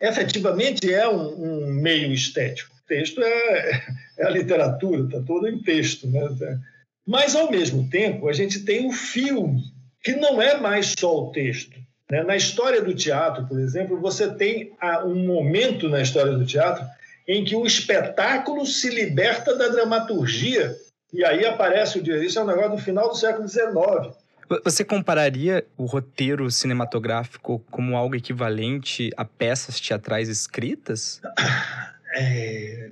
efetivamente é um, um meio estético. O texto é, é a literatura, está todo em texto. Né? Mas, ao mesmo tempo, a gente tem o filme, que não é mais só o texto. Né? Na história do teatro, por exemplo, você tem um momento na história do teatro em que o espetáculo se liberta da dramaturgia. E aí aparece o isso é um negócio do final do século XIX. Você compararia o roteiro cinematográfico como algo equivalente a peças teatrais escritas? É,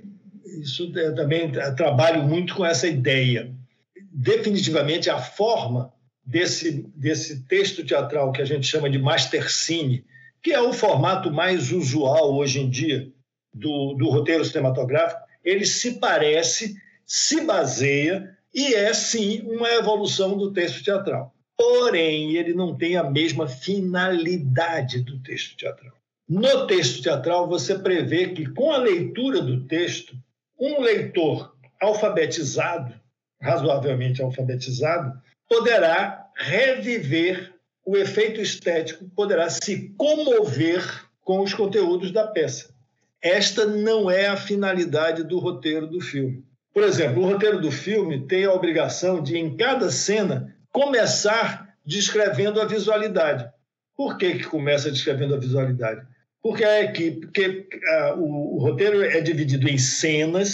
isso eu também trabalho muito com essa ideia. Definitivamente, a forma desse, desse texto teatral que a gente chama de mastercine, que é o formato mais usual hoje em dia do, do roteiro cinematográfico, ele se parece, se baseia e é sim uma evolução do texto teatral porém ele não tem a mesma finalidade do texto teatral. No texto teatral, você prevê que, com a leitura do texto, um leitor alfabetizado, razoavelmente alfabetizado, poderá reviver o efeito estético, poderá se comover com os conteúdos da peça. Esta não é a finalidade do roteiro do filme. Por exemplo, o roteiro do filme tem a obrigação de, em cada cena, começar descrevendo a visualidade. Por que, que começa descrevendo a visualidade? Porque a equipe, porque, o, o, roteiro é dividido em cenas,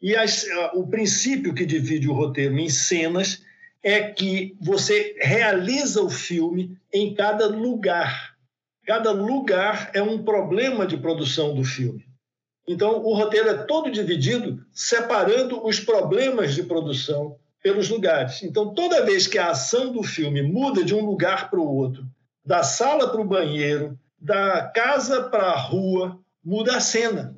e as, o princípio que divide o roteiro em cenas é que você realiza o filme em cada lugar. Cada lugar é um problema de produção do filme. Então, o roteiro é todo dividido, separando os problemas de produção pelos lugares. Então, toda vez que a ação do filme muda de um lugar para o outro, da sala para o banheiro, da casa para a rua, muda a cena.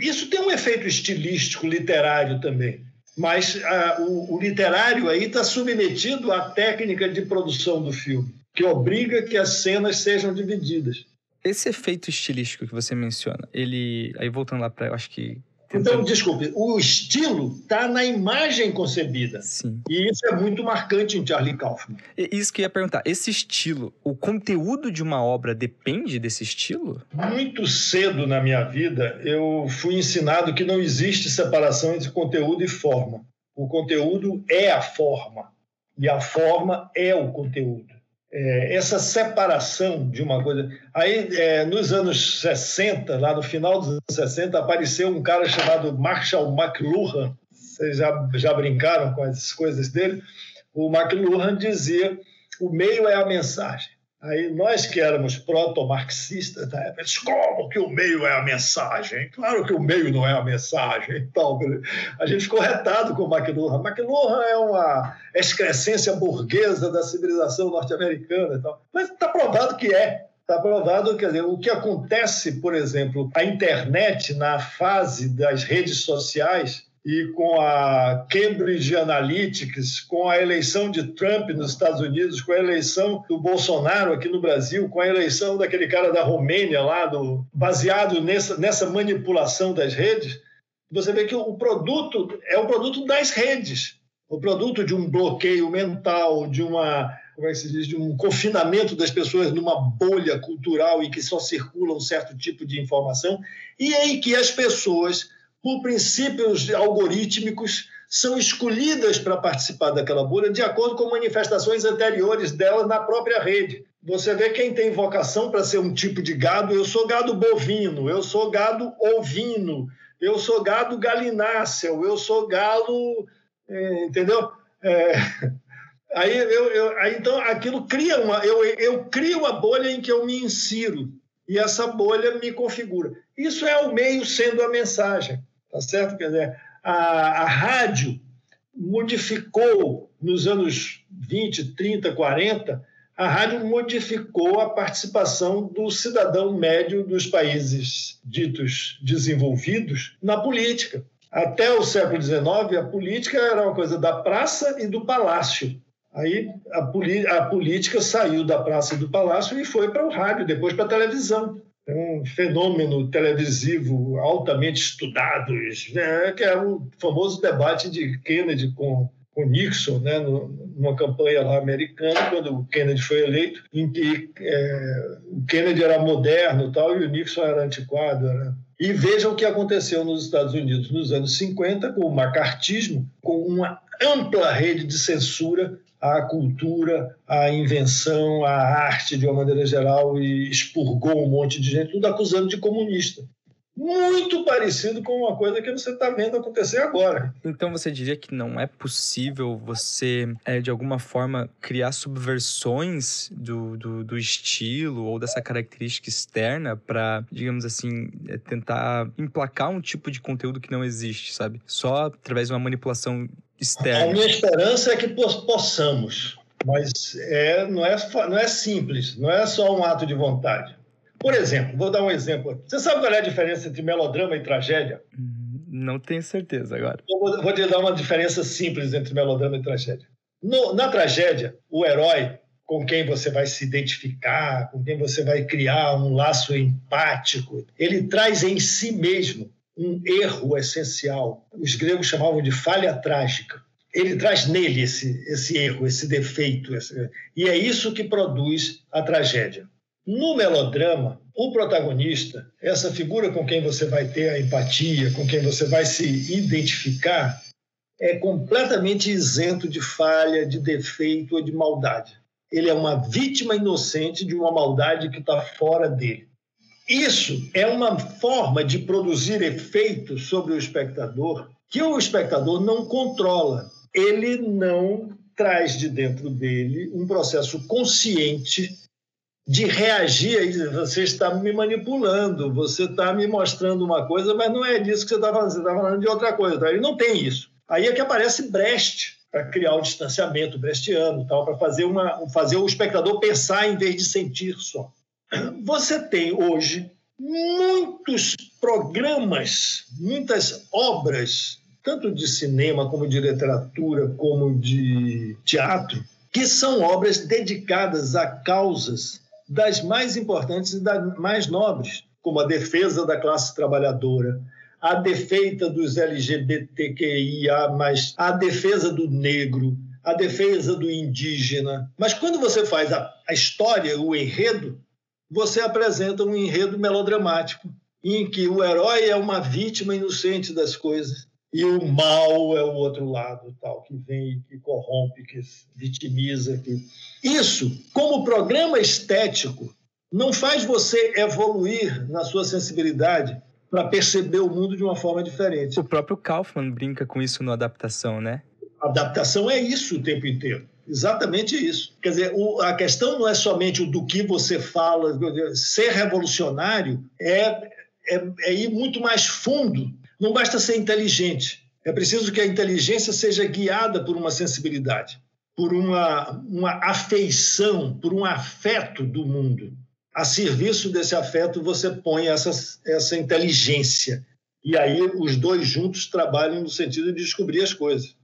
Isso tem um efeito estilístico, literário também. Mas ah, o, o literário aí está submetido à técnica de produção do filme, que obriga que as cenas sejam divididas. Esse efeito estilístico que você menciona, ele. Aí voltando lá para, acho que então, desculpe, o estilo está na imagem concebida. Sim. E isso é muito marcante em Charlie Kaufman. Isso que eu ia perguntar. Esse estilo, o conteúdo de uma obra depende desse estilo? Muito cedo na minha vida, eu fui ensinado que não existe separação entre conteúdo e forma. O conteúdo é a forma. E a forma é o conteúdo é, essa separação de uma coisa. Aí, é, nos anos 60, lá no final dos anos 60, apareceu um cara chamado Marshall McLuhan. Vocês já, já brincaram com as coisas dele? O McLuhan dizia: o meio é a mensagem. Aí nós que éramos proto-marxistas na época, como que o meio é a mensagem? Claro que o meio não é a mensagem. Então, a gente ficou retado com McLuhan. McLuhan é uma excrescência burguesa da civilização norte-americana. E tal. Mas está provado que é. Está provado, quer dizer, o que acontece, por exemplo, a internet na fase das redes sociais e com a Cambridge Analytics, com a eleição de Trump nos Estados Unidos, com a eleição do Bolsonaro aqui no Brasil, com a eleição daquele cara da Romênia lá, do, baseado nessa, nessa manipulação das redes, você vê que o produto é o produto das redes, o produto de um bloqueio mental, de uma como é que se diz, de um confinamento das pessoas numa bolha cultural em que só circula um certo tipo de informação e em que as pessoas por princípios algorítmicos, são escolhidas para participar daquela bolha de acordo com manifestações anteriores dela na própria rede. Você vê quem tem vocação para ser um tipo de gado, eu sou gado bovino, eu sou gado ovino, eu sou gado galináceo, eu sou galo, é, entendeu? É, aí, eu, eu, aí, então aquilo cria uma, eu, eu crio a bolha em que eu me insiro e essa bolha me configura. Isso é o meio sendo a mensagem. Tá certo? Quer dizer, a, a rádio modificou nos anos 20, 30, 40, a rádio modificou a participação do cidadão médio dos países ditos desenvolvidos na política. Até o século XIX, a política era uma coisa da praça e do palácio. Aí a, a política saiu da praça e do palácio e foi para o rádio, depois para a televisão um fenômeno televisivo altamente estudado, né, que é o famoso debate de Kennedy com, com Nixon, né, numa campanha lá americana, quando o Kennedy foi eleito, em que é, o Kennedy era moderno tal, e o Nixon era antiquado. Né? E vejam o que aconteceu nos Estados Unidos nos anos 50 com o macartismo, com uma ampla rede de censura à cultura, à invenção, à arte de uma maneira geral e expurgou um monte de gente, tudo acusando de comunista. Muito parecido com uma coisa que você está vendo acontecer agora. Então você diria que não é possível você, é, de alguma forma, criar subversões do, do, do estilo ou dessa característica externa para, digamos assim, é, tentar emplacar um tipo de conteúdo que não existe, sabe? Só através de uma manipulação externa. A minha esperança é que possamos, mas é, não, é, não é simples, não é só um ato de vontade. Por exemplo, vou dar um exemplo. Você sabe qual é a diferença entre melodrama e tragédia? Hum, não tenho certeza agora. Eu vou, vou te dar uma diferença simples entre melodrama e tragédia. No, na tragédia, o herói com quem você vai se identificar, com quem você vai criar um laço empático, ele traz em si mesmo um erro essencial. Os gregos chamavam de falha trágica. Ele traz nele esse, esse erro, esse defeito. Esse... E é isso que produz a tragédia. No melodrama, o protagonista, essa figura com quem você vai ter a empatia, com quem você vai se identificar, é completamente isento de falha, de defeito ou de maldade. Ele é uma vítima inocente de uma maldade que está fora dele. Isso é uma forma de produzir efeito sobre o espectador que o espectador não controla. Ele não traz de dentro dele um processo consciente de reagir e dizer, você está me manipulando, você está me mostrando uma coisa, mas não é disso que você está falando, você está falando de outra coisa. Tá? Ele não tem isso. Aí é que aparece Brecht, para criar o distanciamento brechtiano, para fazer, fazer o espectador pensar em vez de sentir só. Você tem hoje muitos programas, muitas obras, tanto de cinema como de literatura, como de teatro, que são obras dedicadas a causas das mais importantes e das mais nobres, como a defesa da classe trabalhadora, a defesa dos LGBTQIA, a defesa do negro, a defesa do indígena. Mas quando você faz a, a história, o enredo, você apresenta um enredo melodramático, em que o herói é uma vítima inocente das coisas e o mal é o outro lado, tal, que vem, que corrompe, que vitimiza. Que... Isso, como programa estético, não faz você evoluir na sua sensibilidade para perceber o mundo de uma forma diferente. O próprio Kaufman brinca com isso na adaptação, né? Adaptação é isso o tempo inteiro. Exatamente isso. Quer dizer, o, a questão não é somente o do que você fala. Ser revolucionário é, é, é ir muito mais fundo não basta ser inteligente, é preciso que a inteligência seja guiada por uma sensibilidade, por uma, uma afeição, por um afeto do mundo. A serviço desse afeto, você põe essa, essa inteligência. E aí os dois juntos trabalham no sentido de descobrir as coisas.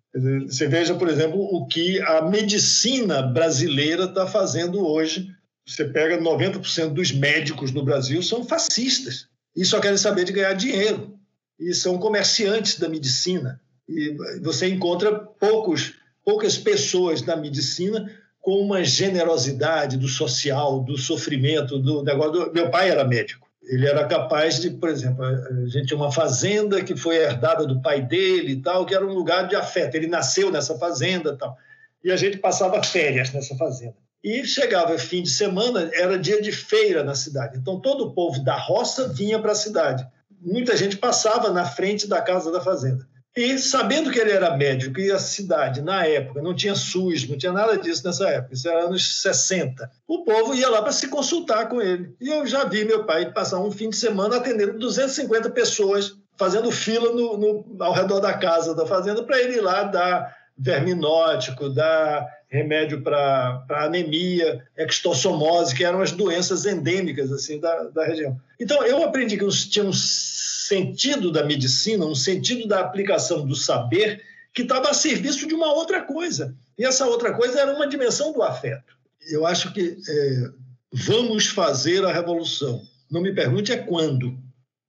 Você veja, por exemplo, o que a medicina brasileira está fazendo hoje. Você pega 90% dos médicos no Brasil são fascistas e só querem saber de ganhar dinheiro e são comerciantes da medicina. E você encontra poucos, poucas pessoas na medicina com uma generosidade do social, do sofrimento, do negócio. Meu pai era médico. Ele era capaz de, por exemplo, a gente tinha uma fazenda que foi herdada do pai dele e tal, que era um lugar de afeto. Ele nasceu nessa fazenda e tal. E a gente passava férias nessa fazenda. E chegava fim de semana, era dia de feira na cidade. Então todo o povo da roça vinha para a cidade muita gente passava na frente da casa da fazenda. E sabendo que ele era médico e a cidade, na época, não tinha SUS, não tinha nada disso nessa época, isso era anos 60, o povo ia lá para se consultar com ele. E eu já vi meu pai passar um fim de semana atendendo 250 pessoas, fazendo fila no, no ao redor da casa da fazenda para ele ir lá dar verminótico, dar remédio para anemia, extossomose, que eram as doenças endêmicas assim da, da região. Então, eu aprendi que tinha um sentido da medicina, um sentido da aplicação do saber que estava a serviço de uma outra coisa. E essa outra coisa era uma dimensão do afeto. Eu acho que é, vamos fazer a revolução. Não me pergunte é quando,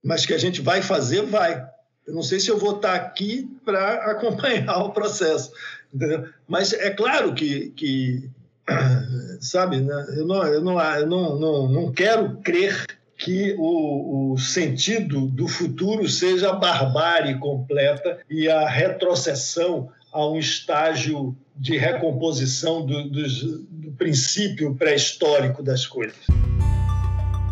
mas que a gente vai fazer, vai. Eu não sei se eu vou estar aqui para acompanhar o processo, mas é claro que, que sabe, né? eu, não, eu, não, eu não, não, não quero crer que o, o, sentido do futuro seja a barbárie completa e a retrocessão a um estágio de recomposição do, do, do princípio pré-histórico das coisas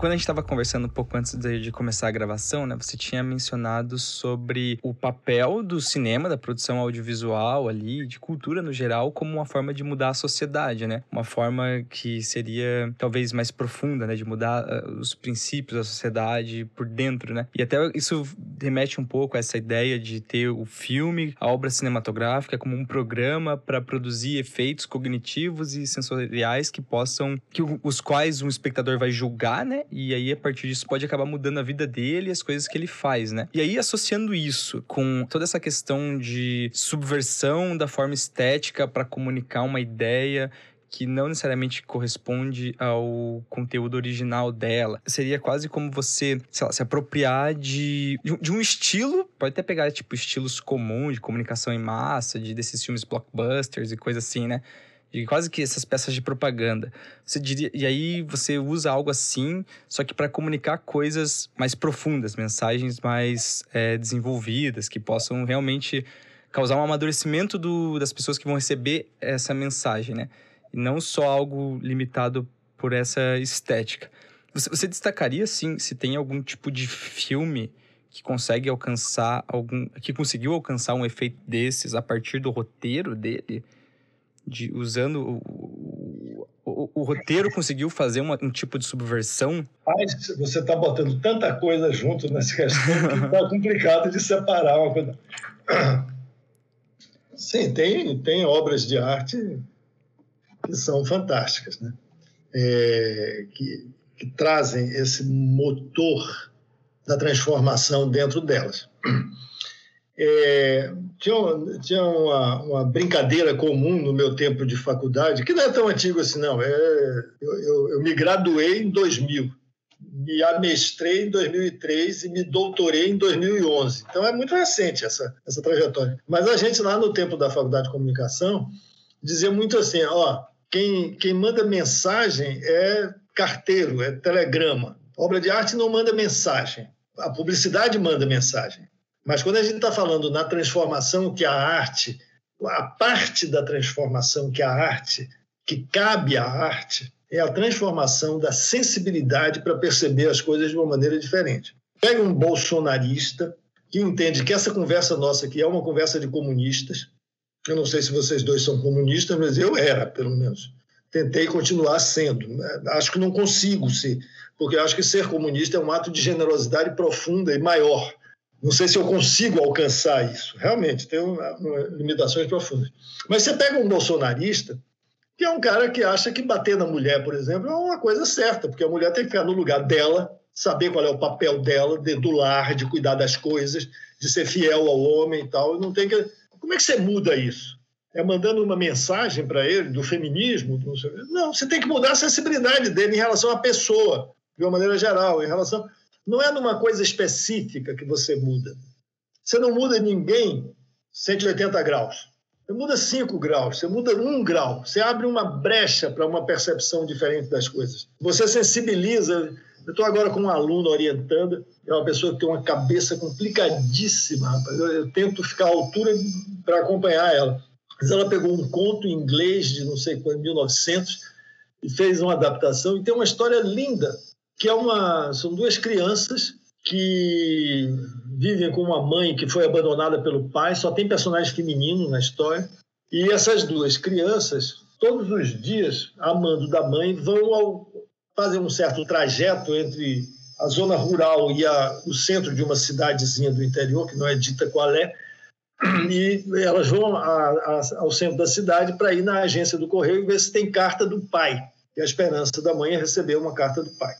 quando a gente estava conversando um pouco antes de, de, começar a gravação, né, você tinha mencionado sobre o papel do cinema, da produção audiovisual ali, de cultura no geral, como uma forma de mudar a sociedade, né? Uma forma que seria talvez mais profunda, né, de mudar uh, os princípios da sociedade por dentro, né? E até isso remete um pouco a essa ideia de ter o filme, a obra cinematográfica como um programa para produzir efeitos cognitivos e sensoriais que possam, que os quais um espectador vai julgar, né? E aí a partir disso pode acabar mudando a vida dele e as coisas que ele faz, né? E aí associando isso com toda essa questão de subversão da forma estética para comunicar uma ideia que não necessariamente corresponde ao conteúdo original dela. Seria quase como você, sei lá, se apropriar de, de um estilo, pode até pegar, tipo, estilos comuns de comunicação em massa, de desses filmes blockbusters e coisa assim, né? De quase que essas peças de propaganda. Você diria, e aí você usa algo assim, só que para comunicar coisas mais profundas, mensagens mais é, desenvolvidas, que possam realmente causar um amadurecimento do, das pessoas que vão receber essa mensagem, né? E não só algo limitado por essa estética. Você, você destacaria, sim, se tem algum tipo de filme que consegue alcançar algum. que conseguiu alcançar um efeito desses a partir do roteiro dele? De usando o, o, o, roteiro conseguiu fazer uma, um tipo de subversão? Mas você está botando tanta coisa junto nessa questão que está complicado de separar uma coisa. Sim, tem, tem obras de arte que são fantásticas, né? É, que, que trazem esse motor da transformação dentro delas. É, tinha, tinha uma, uma, brincadeira comum no meu tempo de faculdade, que não é tão antigo assim, não. É, eu, eu, eu me graduei em 2000, me amestrei em 2003 e me doutorei em 2011. Então é muito recente essa, essa trajetória. Mas a gente lá no tempo da faculdade de comunicação dizia muito assim, ó, quem, quem manda mensagem é carteiro, é telegrama. obra de arte não manda mensagem, a publicidade manda mensagem. Mas quando a gente está falando na transformação que a arte, a parte da transformação que a arte, que cabe à arte, é a transformação da sensibilidade para perceber as coisas de uma maneira diferente. Pega um bolsonarista que entende que essa conversa nossa aqui é uma conversa de comunistas. Eu não sei se vocês dois são comunistas, mas eu era, pelo menos. Tentei continuar sendo. Acho que não consigo ser, porque acho que ser comunista é um ato de generosidade profunda e maior não sei se eu consigo alcançar isso. Realmente, uma, limitações profundas. Mas você pega um bolsonarista, que é um cara que acha que bater na mulher, por exemplo, é uma coisa certa, porque a mulher tem que ficar no lugar dela, saber qual é o papel dela, de, do lar, de cuidar das coisas, de ser fiel ao homem e tal. Não tem que... Como é que você muda isso? É mandando uma mensagem para ele do feminismo? Não, você tem que mudar a sensibilidade dele em relação à pessoa, de uma maneira geral, em relação não é numa coisa específica que você muda. Você não muda ninguém 180 graus. Você muda 5 graus, você muda 1 grau. Você abre uma brecha para uma percepção diferente das coisas. Você sensibiliza. Eu estou agora com um aluno orientando, é uma pessoa que tem uma cabeça complicadíssima, rapaz. Eu, eu tento ficar à altura para acompanhar ela. Mas ela pegou um conto em inglês de não sei quando, 1900, e fez uma adaptação, e tem uma história linda que é uma, são duas crianças que vivem com uma mãe que foi abandonada pelo pai, só tem personagem feminino na história. E essas duas crianças, todos os dias, amando da mãe, vão ao, fazer um certo trajeto entre a zona rural e a, o centro de uma cidadezinha do interior, que não é dita qual é, e elas vão a, a, ao centro da cidade para ir na agência do correio e ver se tem carta do pai. E a esperança da mãe é receber uma carta do pai.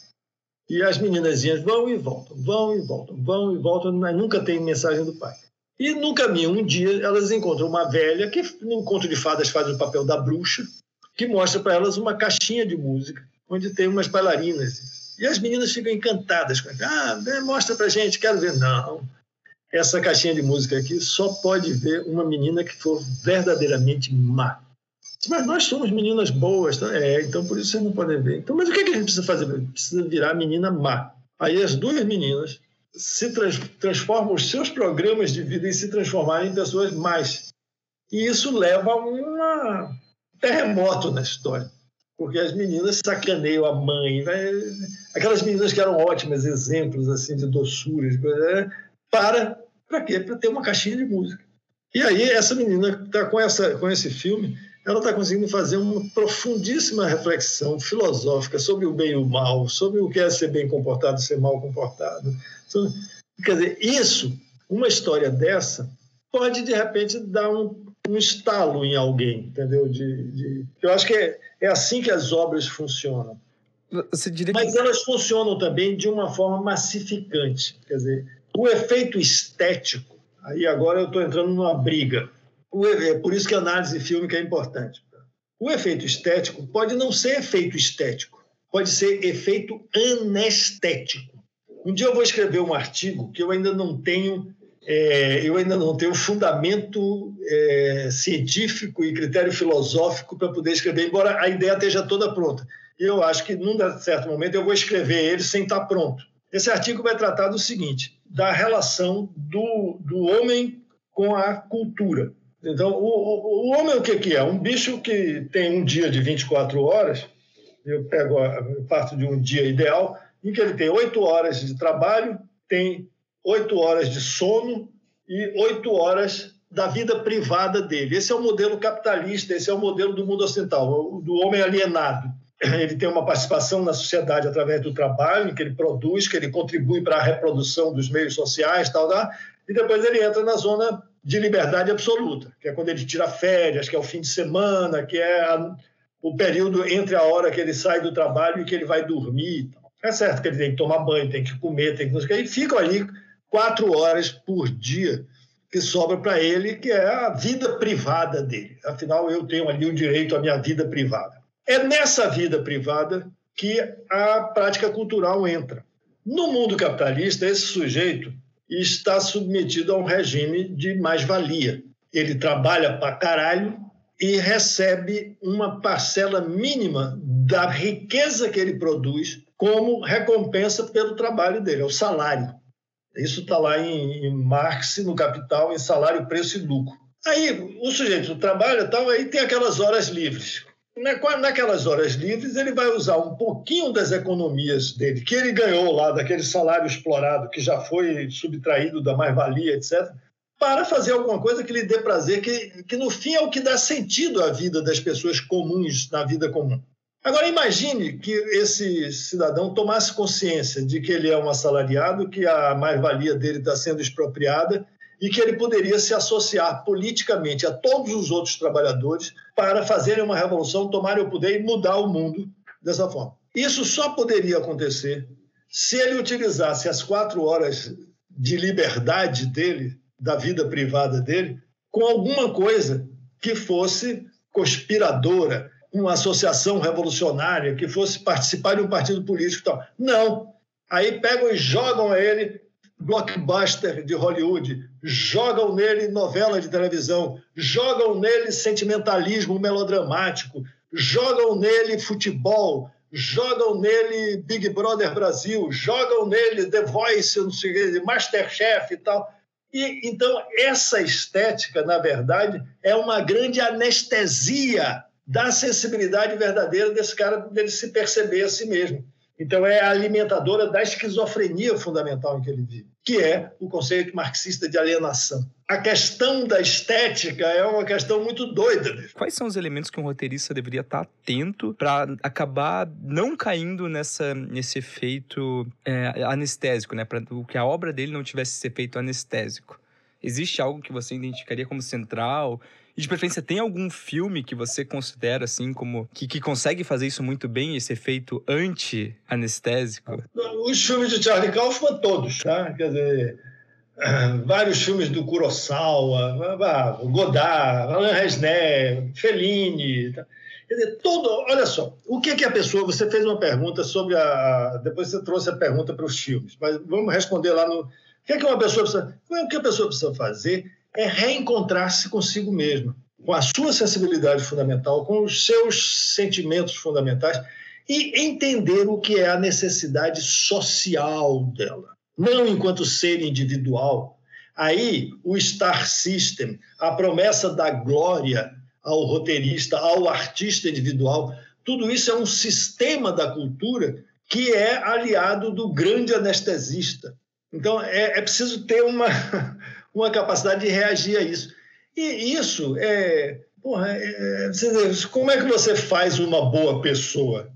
E as meninazinhas vão e voltam, vão e voltam, vão e voltam, mas nunca tem mensagem do pai. E no caminho, um dia, elas encontram uma velha que, no conto de fadas, faz o papel da bruxa, que mostra para elas uma caixinha de música, onde tem umas bailarinas. E as meninas ficam encantadas. Ah, mostra para gente, quero ver. Não, essa caixinha de música aqui só pode ver uma menina que for verdadeiramente má. Mas nós somos meninas boas, tá? é, então por isso vocês não podem ver. Então, mas o que, é que a gente precisa fazer? Precisa virar menina má. Aí as duas meninas se trans, transformam os seus programas de vida em se transformarem em pessoas mais. E isso leva a um terremoto na história. Porque as meninas sacaneiam a mãe. Né? Aquelas meninas que eram ótimas exemplos assim de doçura, né? para para quê? Para ter uma caixinha de música. E aí essa menina está com, essa, com esse filme ela está conseguindo fazer uma profundíssima reflexão filosófica sobre o bem e o mal, sobre o que é ser bem comportado e ser mal comportado. Quer dizer, isso, uma história dessa, pode de repente dar um, um estalo em alguém, entendeu? De, de... Eu acho que é, é assim que as obras funcionam. Mas elas funcionam também de uma forma massificante. Quer dizer, o efeito estético, aí agora eu estou entrando numa briga é por isso que a análise fílmica é importante. O efeito estético pode não ser efeito estético, pode ser efeito anestético. Um dia eu vou escrever um artigo que eu ainda não tenho é, eu ainda não tenho fundamento é, científico e critério filosófico para poder escrever, embora a ideia esteja toda pronta. E eu acho que, num certo momento, eu vou escrever ele sem estar pronto. Esse artigo vai tratar do seguinte: da relação do, do homem com a cultura. Então, o, o, homem o que, que é? Um bicho que tem um dia de 24 horas. Eu pego eu parto de um dia ideal em que ele tem oito horas de trabalho, tem oito horas de sono e oito horas da vida privada dele. Esse é o modelo capitalista, esse é o modelo do mundo ocidental, do homem alienado. Ele tem uma participação na sociedade através do trabalho, que ele produz, que ele contribui para a reprodução dos meios sociais, tal, tal, e depois ele entra na zona de liberdade absoluta, que é quando ele tira férias, que é o fim de semana, que é a, o período entre a hora que ele sai do trabalho e que ele vai dormir. É certo que ele tem que tomar banho, tem que comer, tem que... E ficam ali quatro horas por dia que sobra para ele, que é a vida privada dele. Afinal, eu tenho ali o direito à minha vida privada. É nessa vida privada que a prática cultural entra. No mundo capitalista, esse sujeito está submetido a um regime de mais-valia. Ele trabalha para caralho e recebe uma parcela mínima da riqueza que ele produz como recompensa pelo trabalho dele, é o salário. Isso está lá em, em Marx, no Capital, em salário, preço e lucro. Aí o sujeito trabalha tal, aí tem aquelas horas livres. Naquelas horas livres, ele vai usar um pouquinho das economias dele, que ele ganhou lá, daquele salário explorado, que já foi subtraído da mais-valia, etc., para fazer alguma coisa que lhe dê prazer, que, que no fim é o que dá sentido à vida das pessoas comuns, na vida comum. Agora, imagine que esse cidadão tomasse consciência de que ele é um assalariado, que a mais-valia dele está sendo expropriada e que ele poderia se associar politicamente a todos os outros trabalhadores para fazerem uma revolução, tomarem o poder e mudar o mundo dessa forma. Isso só poderia acontecer se ele utilizasse as quatro horas de liberdade dele, da vida privada dele, com alguma coisa que fosse conspiradora, uma associação revolucionária que fosse participar de um partido político e tal. Não. Aí pegam e jogam a ele blockbuster de Hollywood, jogam nele novela de televisão, jogam nele sentimentalismo melodramático, jogam nele futebol, jogam nele Big Brother Brasil, jogam nele The Voice, não sei, Masterchef e tal. E, então, essa estética, na verdade, é uma grande anestesia da sensibilidade verdadeira desse cara, dele se perceber a si mesmo. Então, é a alimentadora da esquizofrenia fundamental em que ele vive, que é o conceito marxista de alienação. A questão da estética é uma questão muito doida. Quais são os elementos que um roteirista deveria estar atento para acabar não caindo nessa, nesse efeito é, anestésico, né? Para que a obra dele não tivesse esse efeito anestésico? Existe algo que você identificaria como central? E de preferência, tem algum filme que você considera assim como que, que consegue fazer isso muito bem, esse efeito anti-anestésico? Os filmes de Charlie Kaufman, todos, tá? Quer dizer, vários filmes do Kurosawa, Godard, Alain Resnais, Fellini. Tá? Quer dizer, todo, olha só, o que, que a pessoa. Você fez uma pergunta sobre a. Depois você trouxe a pergunta para os filmes, mas vamos responder lá no. O que, é que uma pessoa precisa. O que a pessoa precisa fazer é reencontrar-se consigo mesma, com a sua sensibilidade fundamental, com os seus sentimentos fundamentais e entender o que é a necessidade social dela, não enquanto ser individual. Aí, o Star System, a promessa da glória ao roteirista, ao artista individual, tudo isso é um sistema da cultura que é aliado do grande anestesista. Então, é, é preciso ter uma, uma capacidade de reagir a isso. E isso é. Porra, é, como é que você faz uma boa pessoa?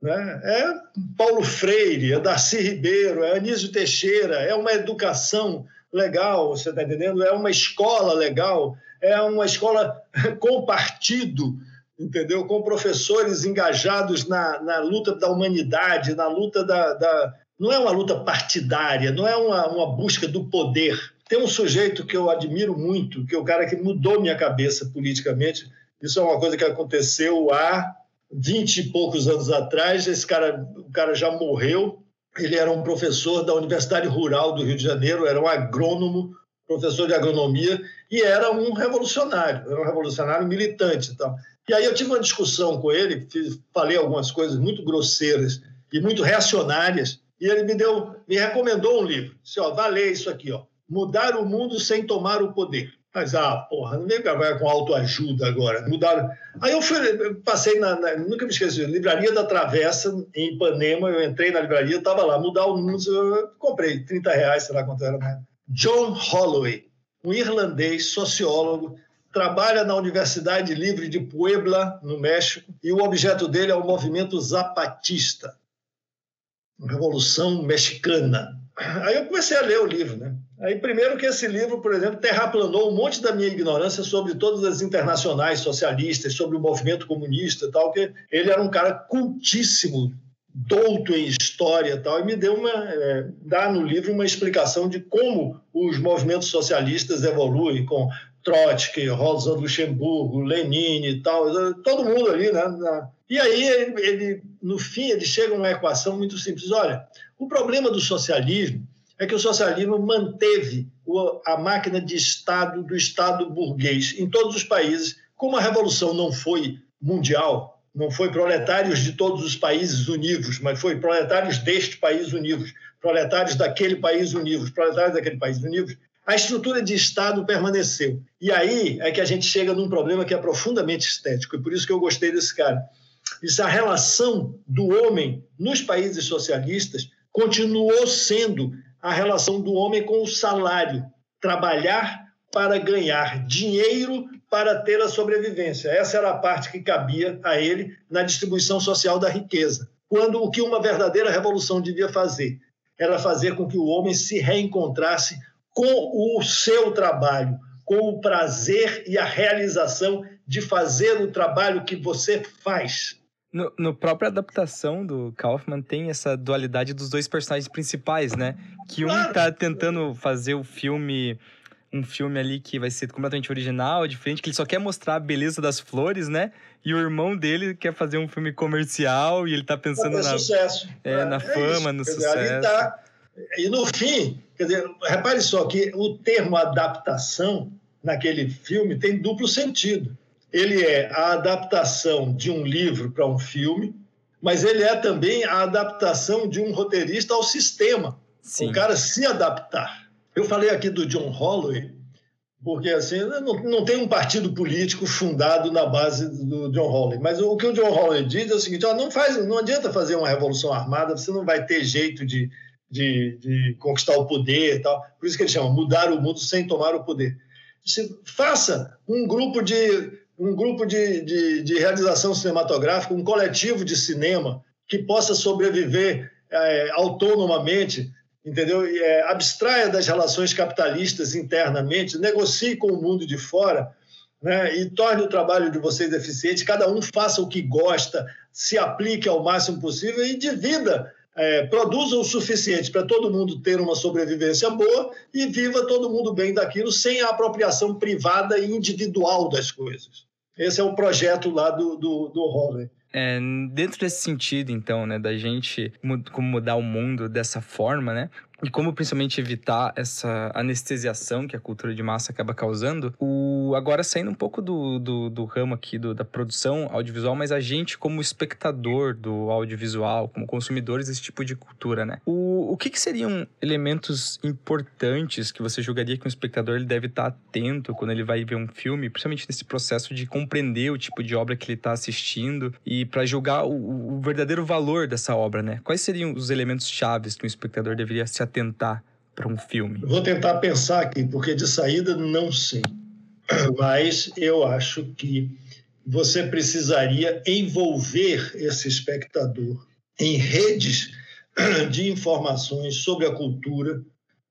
Né? É Paulo Freire, é Darcy Ribeiro, é Anísio Teixeira, é uma educação legal, você está entendendo? É uma escola legal, é uma escola com partido, entendeu? Com professores engajados na, na luta da humanidade, na luta da, da. Não é uma luta partidária, não é uma, uma busca do poder, tem um sujeito que eu admiro muito, que é o cara que mudou minha cabeça politicamente. Isso é uma coisa que aconteceu há vinte e poucos anos atrás. Esse cara, o cara já morreu. Ele era um professor da Universidade Rural do Rio de Janeiro, era um agrônomo professor de agronomia, e era um revolucionário, era um revolucionário militante e tal. E aí eu tive uma discussão com ele, fiz, falei algumas coisas muito grosseiras e muito reacionárias, e ele me deu, me recomendou um livro. Disse, ó, vá ler isso aqui, ó. Mudar o mundo sem tomar o poder. Mas, ah, porra, não vem vai com autoajuda agora. Mudaram. Aí eu fui, passei na, na, Nunca me esqueci, Livraria da Travessa, em Ipanema. Eu entrei na livraria, estava lá, mudar o mundo. Eu comprei 30 reais, sei lá quanto era. Né? John Holloway, um irlandês, sociólogo, trabalha na Universidade Livre de Puebla, no México, e o objeto dele é o movimento zapatista, Revolução Mexicana. Aí eu comecei a ler o livro, né? Aí, primeiro que esse livro, por exemplo, terraplanou um monte da minha ignorância sobre todas as internacionais socialistas, sobre o movimento comunista e tal, que ele era um cara cultíssimo, douto em história e tal, e me deu uma, é, dá no livro uma explicação de como os movimentos socialistas evoluem com Trotsky, Rosa Luxemburgo, Lenin e tal, todo mundo ali, né? E aí, ele, ele, no fim, ele chega a uma equação muito simples. Olha, o problema do socialismo é que o socialismo manteve a máquina de Estado do Estado burguês em todos os países. Como a revolução não foi mundial, não foi proletários de todos os países univos, mas foi proletários deste país univos, proletários daquele país univos, proletários daquele país univos, a estrutura de Estado permaneceu. E aí é que a gente chega num problema que é profundamente estético, e por isso que eu gostei desse cara. Isso, a relação do homem nos países socialistas continuou sendo a relação do homem com o salário, trabalhar para ganhar dinheiro para ter a sobrevivência. Essa era a parte que cabia a ele na distribuição social da riqueza. Quando o que uma verdadeira revolução devia fazer era fazer com que o homem se reencontrasse com o seu trabalho, com o prazer e a realização de fazer o trabalho que você faz. No, no própria adaptação do Kaufman tem essa dualidade dos dois personagens principais, né? Que um tá tentando fazer o filme um filme ali que vai ser completamente original, diferente, que ele só quer mostrar a beleza das flores, né? E o irmão dele quer fazer um filme comercial e ele tá pensando na sucesso. É, é na é fama, isso. no quer sucesso. Dizer, tá... E no fim, quer dizer, repare só que o termo adaptação naquele filme tem duplo sentido ele é a adaptação de um livro para um filme, mas ele é também a adaptação de um roteirista ao sistema. Sim. O cara se adaptar. Eu falei aqui do John Holloway, porque assim, não, não tem um partido político fundado na base do John Holloway. Mas o que o John Holloway diz é o seguinte: ó, não, faz, não adianta fazer uma revolução armada, você não vai ter jeito de, de, de conquistar o poder e tal. Por isso que ele chama mudar o mundo sem tomar o poder. Você faça um grupo de um grupo de, de, de, realização cinematográfica, um coletivo de cinema que possa sobreviver é, autonomamente, entendeu? É, abstraia das relações capitalistas internamente, negocie com o mundo de fora né? e torne o trabalho de vocês eficiente. Cada um faça o que gosta, se aplique ao máximo possível e divida é, produza o suficiente para todo mundo ter uma sobrevivência boa e viva todo mundo bem daquilo sem a apropriação privada e individual das coisas. Esse é o projeto lá do, do, do Holler. É, dentro desse sentido, então, né, da gente como mudar o mundo dessa forma, né? E como principalmente evitar essa anestesiação que a cultura de massa acaba causando, o agora saindo um pouco do, do, do ramo aqui do, da produção audiovisual, mas a gente como espectador do audiovisual, como consumidores desse tipo de cultura, né? O, o que, que seriam elementos importantes que você julgaria que um espectador ele deve estar atento quando ele vai ver um filme, principalmente nesse processo de compreender o tipo de obra que ele está assistindo e para julgar o, o verdadeiro valor dessa obra, né? Quais seriam os elementos chaves que um espectador deveria se atentar para um filme? Vou tentar pensar aqui, porque de saída não sei. Mas eu acho que você precisaria envolver esse espectador em redes de informações sobre a cultura,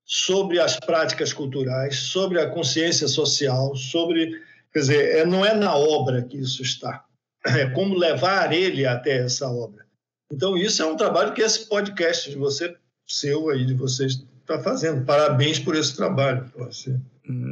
sobre as práticas culturais, sobre a consciência social, sobre. Quer dizer, é, não é na obra que isso está, é como levar ele até essa obra. Então, isso é um trabalho que esse podcast de você seu aí de vocês está fazendo. Parabéns por esse trabalho. Você.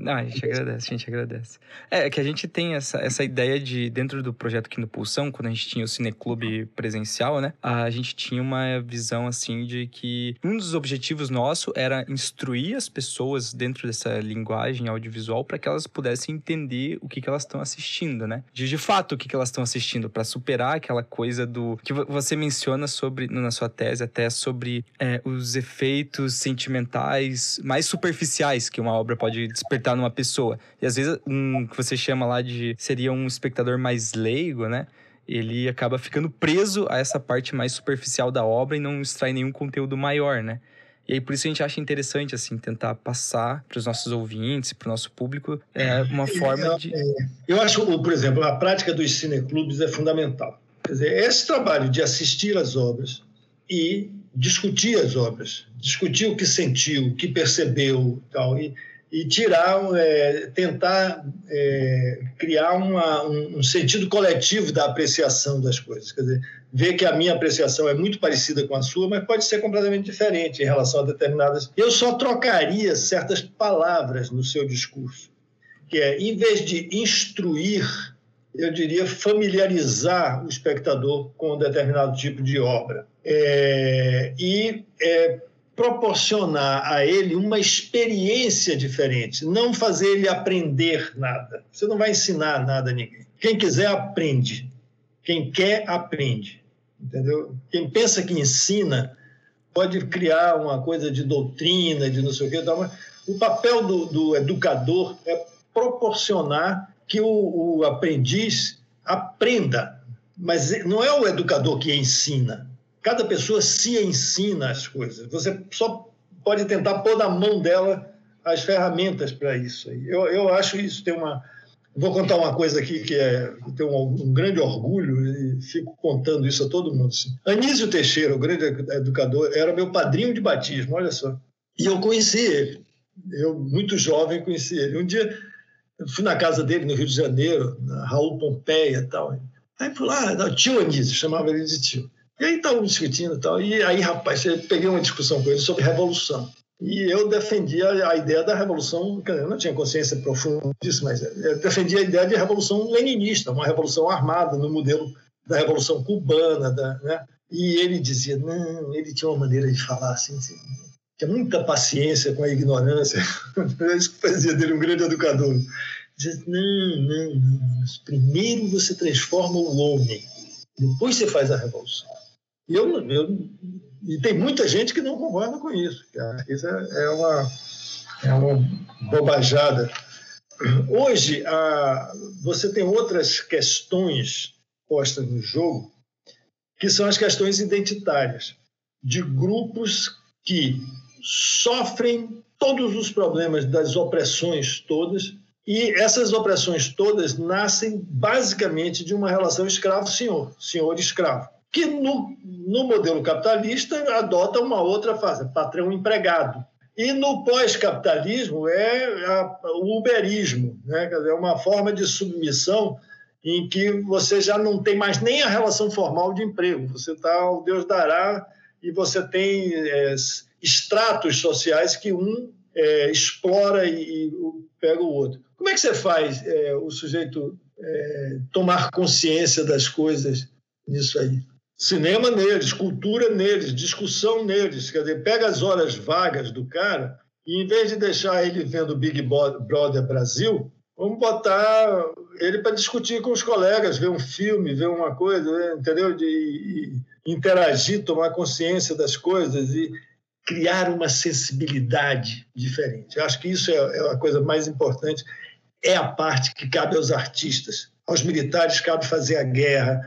Ah, a gente agradece, a gente agradece. É que a gente tem essa, essa ideia de, dentro do projeto aqui no Pulsão, quando a gente tinha o Cineclube presencial, né? A gente tinha uma visão, assim, de que um dos objetivos nosso era instruir as pessoas dentro dessa linguagem audiovisual para que elas pudessem entender o que, que elas estão assistindo, né? De, de fato, o que, que elas estão assistindo, para superar aquela coisa do. que você menciona sobre, na sua tese, até sobre é, os efeitos sentimentais mais superficiais que uma obra pode despertar numa pessoa. E às vezes, um que você chama lá de. seria um espectador mais leigo, né? Ele acaba ficando preso a essa parte mais superficial da obra e não extrai nenhum conteúdo maior, né? E aí, por isso a gente acha interessante, assim, tentar passar para os nossos ouvintes, para o nosso público, é, uma forma de... Eu acho, por exemplo, a prática dos cineclubes é fundamental. Quer dizer, esse trabalho de assistir às obras e discutir as obras, discutir o que sentiu, o que percebeu, tal, e, e tirar, é, tentar é, criar uma, um, um, sentido coletivo da apreciação das coisas. Quer dizer, ver que a minha apreciação é muito parecida com a sua, mas pode ser completamente diferente em relação a determinadas. Eu só trocaria certas palavras no seu discurso, que é, em vez de instruir, eu diria familiarizar o espectador com um determinado tipo de obra. É, e é, proporcionar a ele uma experiência diferente, não fazer ele aprender nada. Você não vai ensinar nada a ninguém. Quem quiser, aprende. Quem quer, aprende. Entendeu? Quem pensa que ensina pode criar uma coisa de doutrina, de não sei o quê. O papel do, do educador é proporcionar que o, o aprendiz aprenda. Mas não é o educador que ensina Cada pessoa se ensina as coisas. Você só pode tentar pôr na mão dela as ferramentas para isso. Eu, eu acho isso tem uma. Vou contar uma coisa aqui que é tem um, um, grande orgulho e fico contando isso a todo mundo. Assim. Anísio Teixeira, o grande educador, era meu padrinho de batismo, olha só. E eu conheci ele. Eu, muito jovem, conheci ele. Um dia fui na casa dele no Rio de Janeiro, na Raul Pompeia e tal. Aí fui lá, tio Anísio, chamava ele de tio. E aí estavam discutindo e tal. E aí, rapaz, eu peguei uma discussão com ele sobre revolução. E eu defendia a ideia da revolução, eu não tinha consciência profunda disso, mas eu defendia a ideia de revolução leninista, uma revolução armada no modelo da revolução cubana, da, né? E ele dizia, não, ele tinha uma maneira de falar assim, assim tinha muita paciência com a ignorância, é isso que fazia dele um grande educador. Dizia, não, não, não, primeiro você transforma o homem, depois você faz a revolução. E, eu, eu, e tem muita gente que não concorda com isso. Isso é, é, uma, é uma bobajada. Hoje, a, você tem outras questões postas no jogo, que são as questões identitárias, de grupos que sofrem todos os problemas das opressões todas, e essas opressões todas nascem basicamente de uma relação escravo-senhor, senhor-escravo que no, no modelo capitalista adota uma outra fase, patrão-empregado. E no pós-capitalismo é a, o uberismo, né? Quer é uma forma de submissão em que você já não tem mais nem a relação formal de emprego. Você está, o Deus dará, e você tem é, estratos sociais que um é, explora e, e, pega o outro. Como é que você faz é, o sujeito é, tomar consciência das coisas nisso aí? Cinema neles, cultura neles, discussão neles. Quer dizer, pega as horas vagas do cara e, em vez de deixar ele vendo Big Brother Brasil, vamos botar ele para discutir com os colegas, ver um filme, ver uma coisa, entendeu? De, interagir, tomar consciência das coisas e criar uma sensibilidade diferente. Eu acho que isso é, é a coisa mais importante. É a parte que cabe aos artistas. Aos militares cabe fazer a guerra,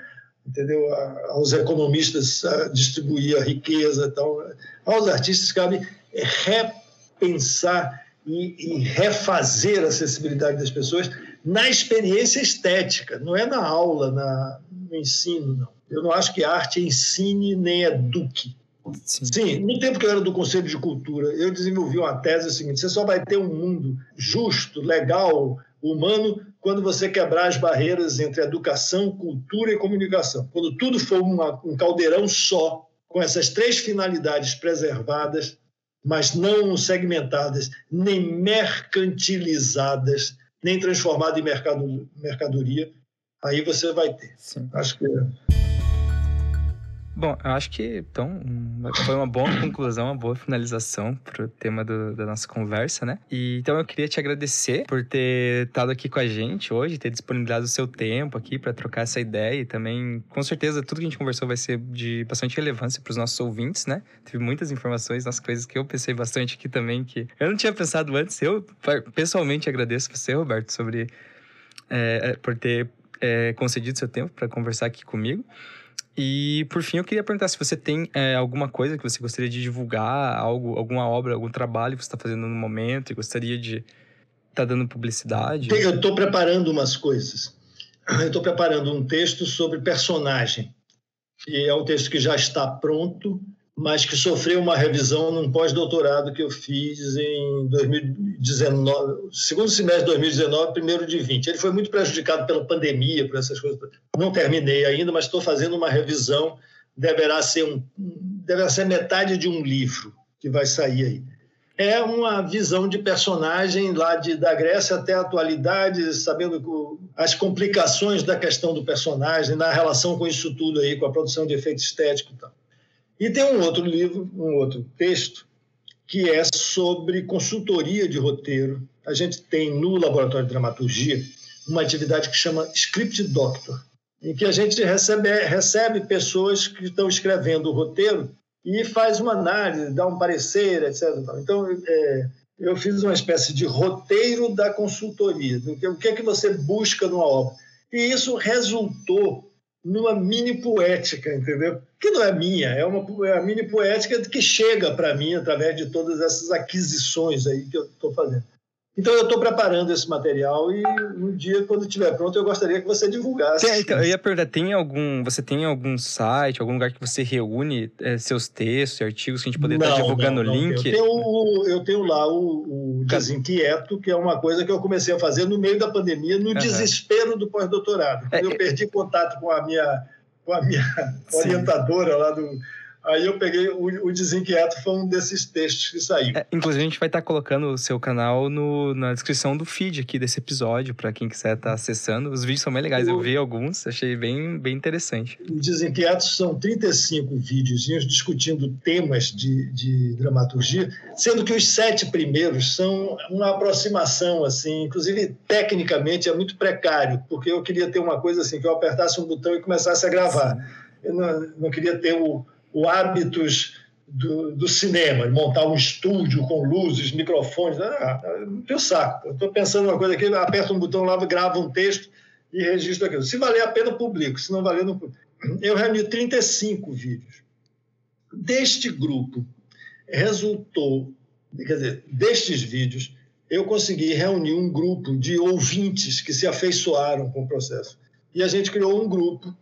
entendeu? Aos economistas distribuir a riqueza, tal. Aos artistas cabe repensar e, e refazer a acessibilidade das pessoas na experiência estética, não é na aula, na, no ensino, não. Eu não acho que a arte ensine nem eduque. Sim. Sim, no tempo que eu era do Conselho de Cultura, eu desenvolvi uma tese seguinte: você só vai ter um mundo justo, legal, humano, quando você quebrar as barreiras entre educação, cultura e comunicação. Quando tudo for uma, um caldeirão só, com essas três finalidades preservadas, mas não segmentadas, nem mercantilizadas, nem transformadas em mercado, mercadoria, aí você vai ter. Sim. Acho que Bom, eu acho que então foi uma boa conclusão, uma boa finalização para o tema do, da nossa conversa, né? E então eu queria te agradecer por ter estado aqui com a gente hoje, ter disponibilizado o seu tempo aqui para trocar essa ideia e também, com certeza, tudo que a gente conversou vai ser de bastante relevância para os nossos ouvintes, né? Teve muitas informações, nas coisas que eu pensei bastante aqui também que eu não tinha pensado antes. Eu pessoalmente agradeço você, Roberto, sobre é, por ter é, concedido seu tempo para conversar aqui comigo. E por fim, eu queria perguntar se você tem é, alguma coisa que você gostaria de divulgar, algo, alguma obra, algum trabalho que você está fazendo no momento e gostaria de estar tá dando publicidade. Eu estou preparando umas coisas. Eu estou preparando um texto sobre personagem. E é um texto que já está pronto, mas que sofreu uma revisão num pós-doutorado que eu fiz em 2019, segundo semestre de 2019, primeiro de 20. Ele foi muito prejudicado pela pandemia, por essas coisas. Não terminei ainda, mas estou fazendo uma revisão. Deverá ser um, deverá ser metade de um livro que vai sair aí. É uma visão de personagem lá de, da Grécia até a atualidade, sabendo as complicações da questão do personagem na relação com isso tudo aí, com a produção de efeito estético e tal. E tem um outro livro, um outro texto, que é sobre consultoria de roteiro. A gente tem no Laboratório de Dramaturgia uma atividade que chama Script Doctor, em que a gente recebe, recebe pessoas que estão escrevendo o roteiro e faz uma análise, dá um parecer, etc. Então, é, eu fiz uma espécie de roteiro da consultoria, o que é que você busca numa obra. E isso resultou numa mini poética, entendeu? Que não é minha, é uma é a mini poética que chega para mim através de todas essas aquisições aí que eu estou fazendo. Então eu estou preparando esse material e um dia, quando estiver pronto, eu gostaria que você divulgasse. Tem, então, eu ia perguntar, tem algum, você tem algum site, algum lugar que você reúne é, seus textos e artigos que a gente poderia estar divulgando não, o link? Eu tenho, eu tenho lá o, o Desinquieto, que é uma coisa que eu comecei a fazer no meio da pandemia, no uhum. desespero do pós-doutorado. É, eu é perdi contato com a minha, com a minha orientadora lá do Aí eu peguei o, o Desinquieto, foi um desses textos que saiu. É, inclusive, a gente vai estar colocando o seu canal no, na descrição do feed aqui desse episódio, para quem quiser estar acessando. Os vídeos são bem legais, o, eu vi alguns, achei bem, bem interessante. O Desinquietos são 35 videozinhos discutindo temas de, de dramaturgia, sendo que os sete primeiros são uma aproximação, assim, inclusive tecnicamente é muito precário, porque eu queria ter uma coisa assim, que eu apertasse um botão e começasse a gravar. Sim. Eu não, não queria ter o o hábitos do, do, cinema, montar um estúdio com luzes, microfones. Ah, não tenho saco. Estou pensando uma coisa aqui, aperto um botão lá, gravo um texto e registro aquilo. Se valer a pena, publico. Se não valer, não publico. Eu reuni 35 vídeos. Deste grupo, resultou, quer dizer, destes vídeos, eu consegui reunir um grupo de ouvintes que se afeiçoaram com o processo. E a gente criou um grupo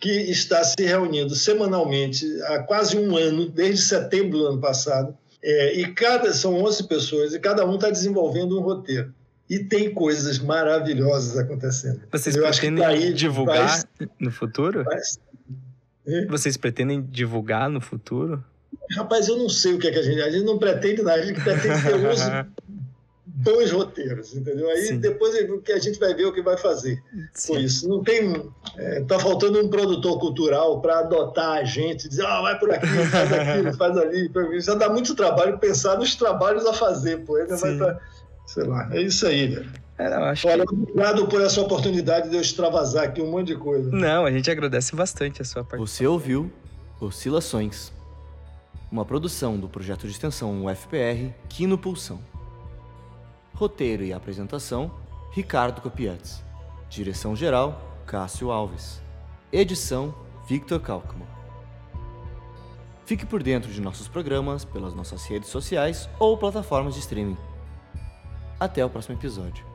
que está se reunindo semanalmente há quase um ano, desde setembro do ano passado, é, e cada são 11 pessoas e cada um está desenvolvendo um roteiro. E tem coisas maravilhosas acontecendo. Vocês Eu pretendem daí divulgar vai, no futuro? Vai, Vocês pretendem divulgar no futuro? Rapaz, eu não sei o que é que a gente. A gente não pretende nada, a gente pretende ter 11 dois roteiros, entendeu? Aí Sim. depois que a gente vai ver o que vai fazer Sim. com isso. Não tem. É, tá faltando um produtor cultural para adotar a gente, dizer, ah, vai por aqui, faz aquilo, faz ali. Já dá muito trabalho pensar nos trabalhos a fazer, pô. Ainda vai pra, sei lá, é isso aí, né? É, não, Olha, que... obrigado por essa oportunidade de eu extravasar aqui um monte de coisa. Não, a gente agradece bastante a sua participação. Você ouviu Oscilações, uma produção do projeto de extensão UFPR Quino Pulsão. Roteiro e apresentação: Ricardo Copiantes. Direção-geral: Cássio Alves. Edição: Victor Kalkman. Fique por dentro de nossos programas pelas nossas redes sociais ou plataformas de streaming. Até o próximo episódio.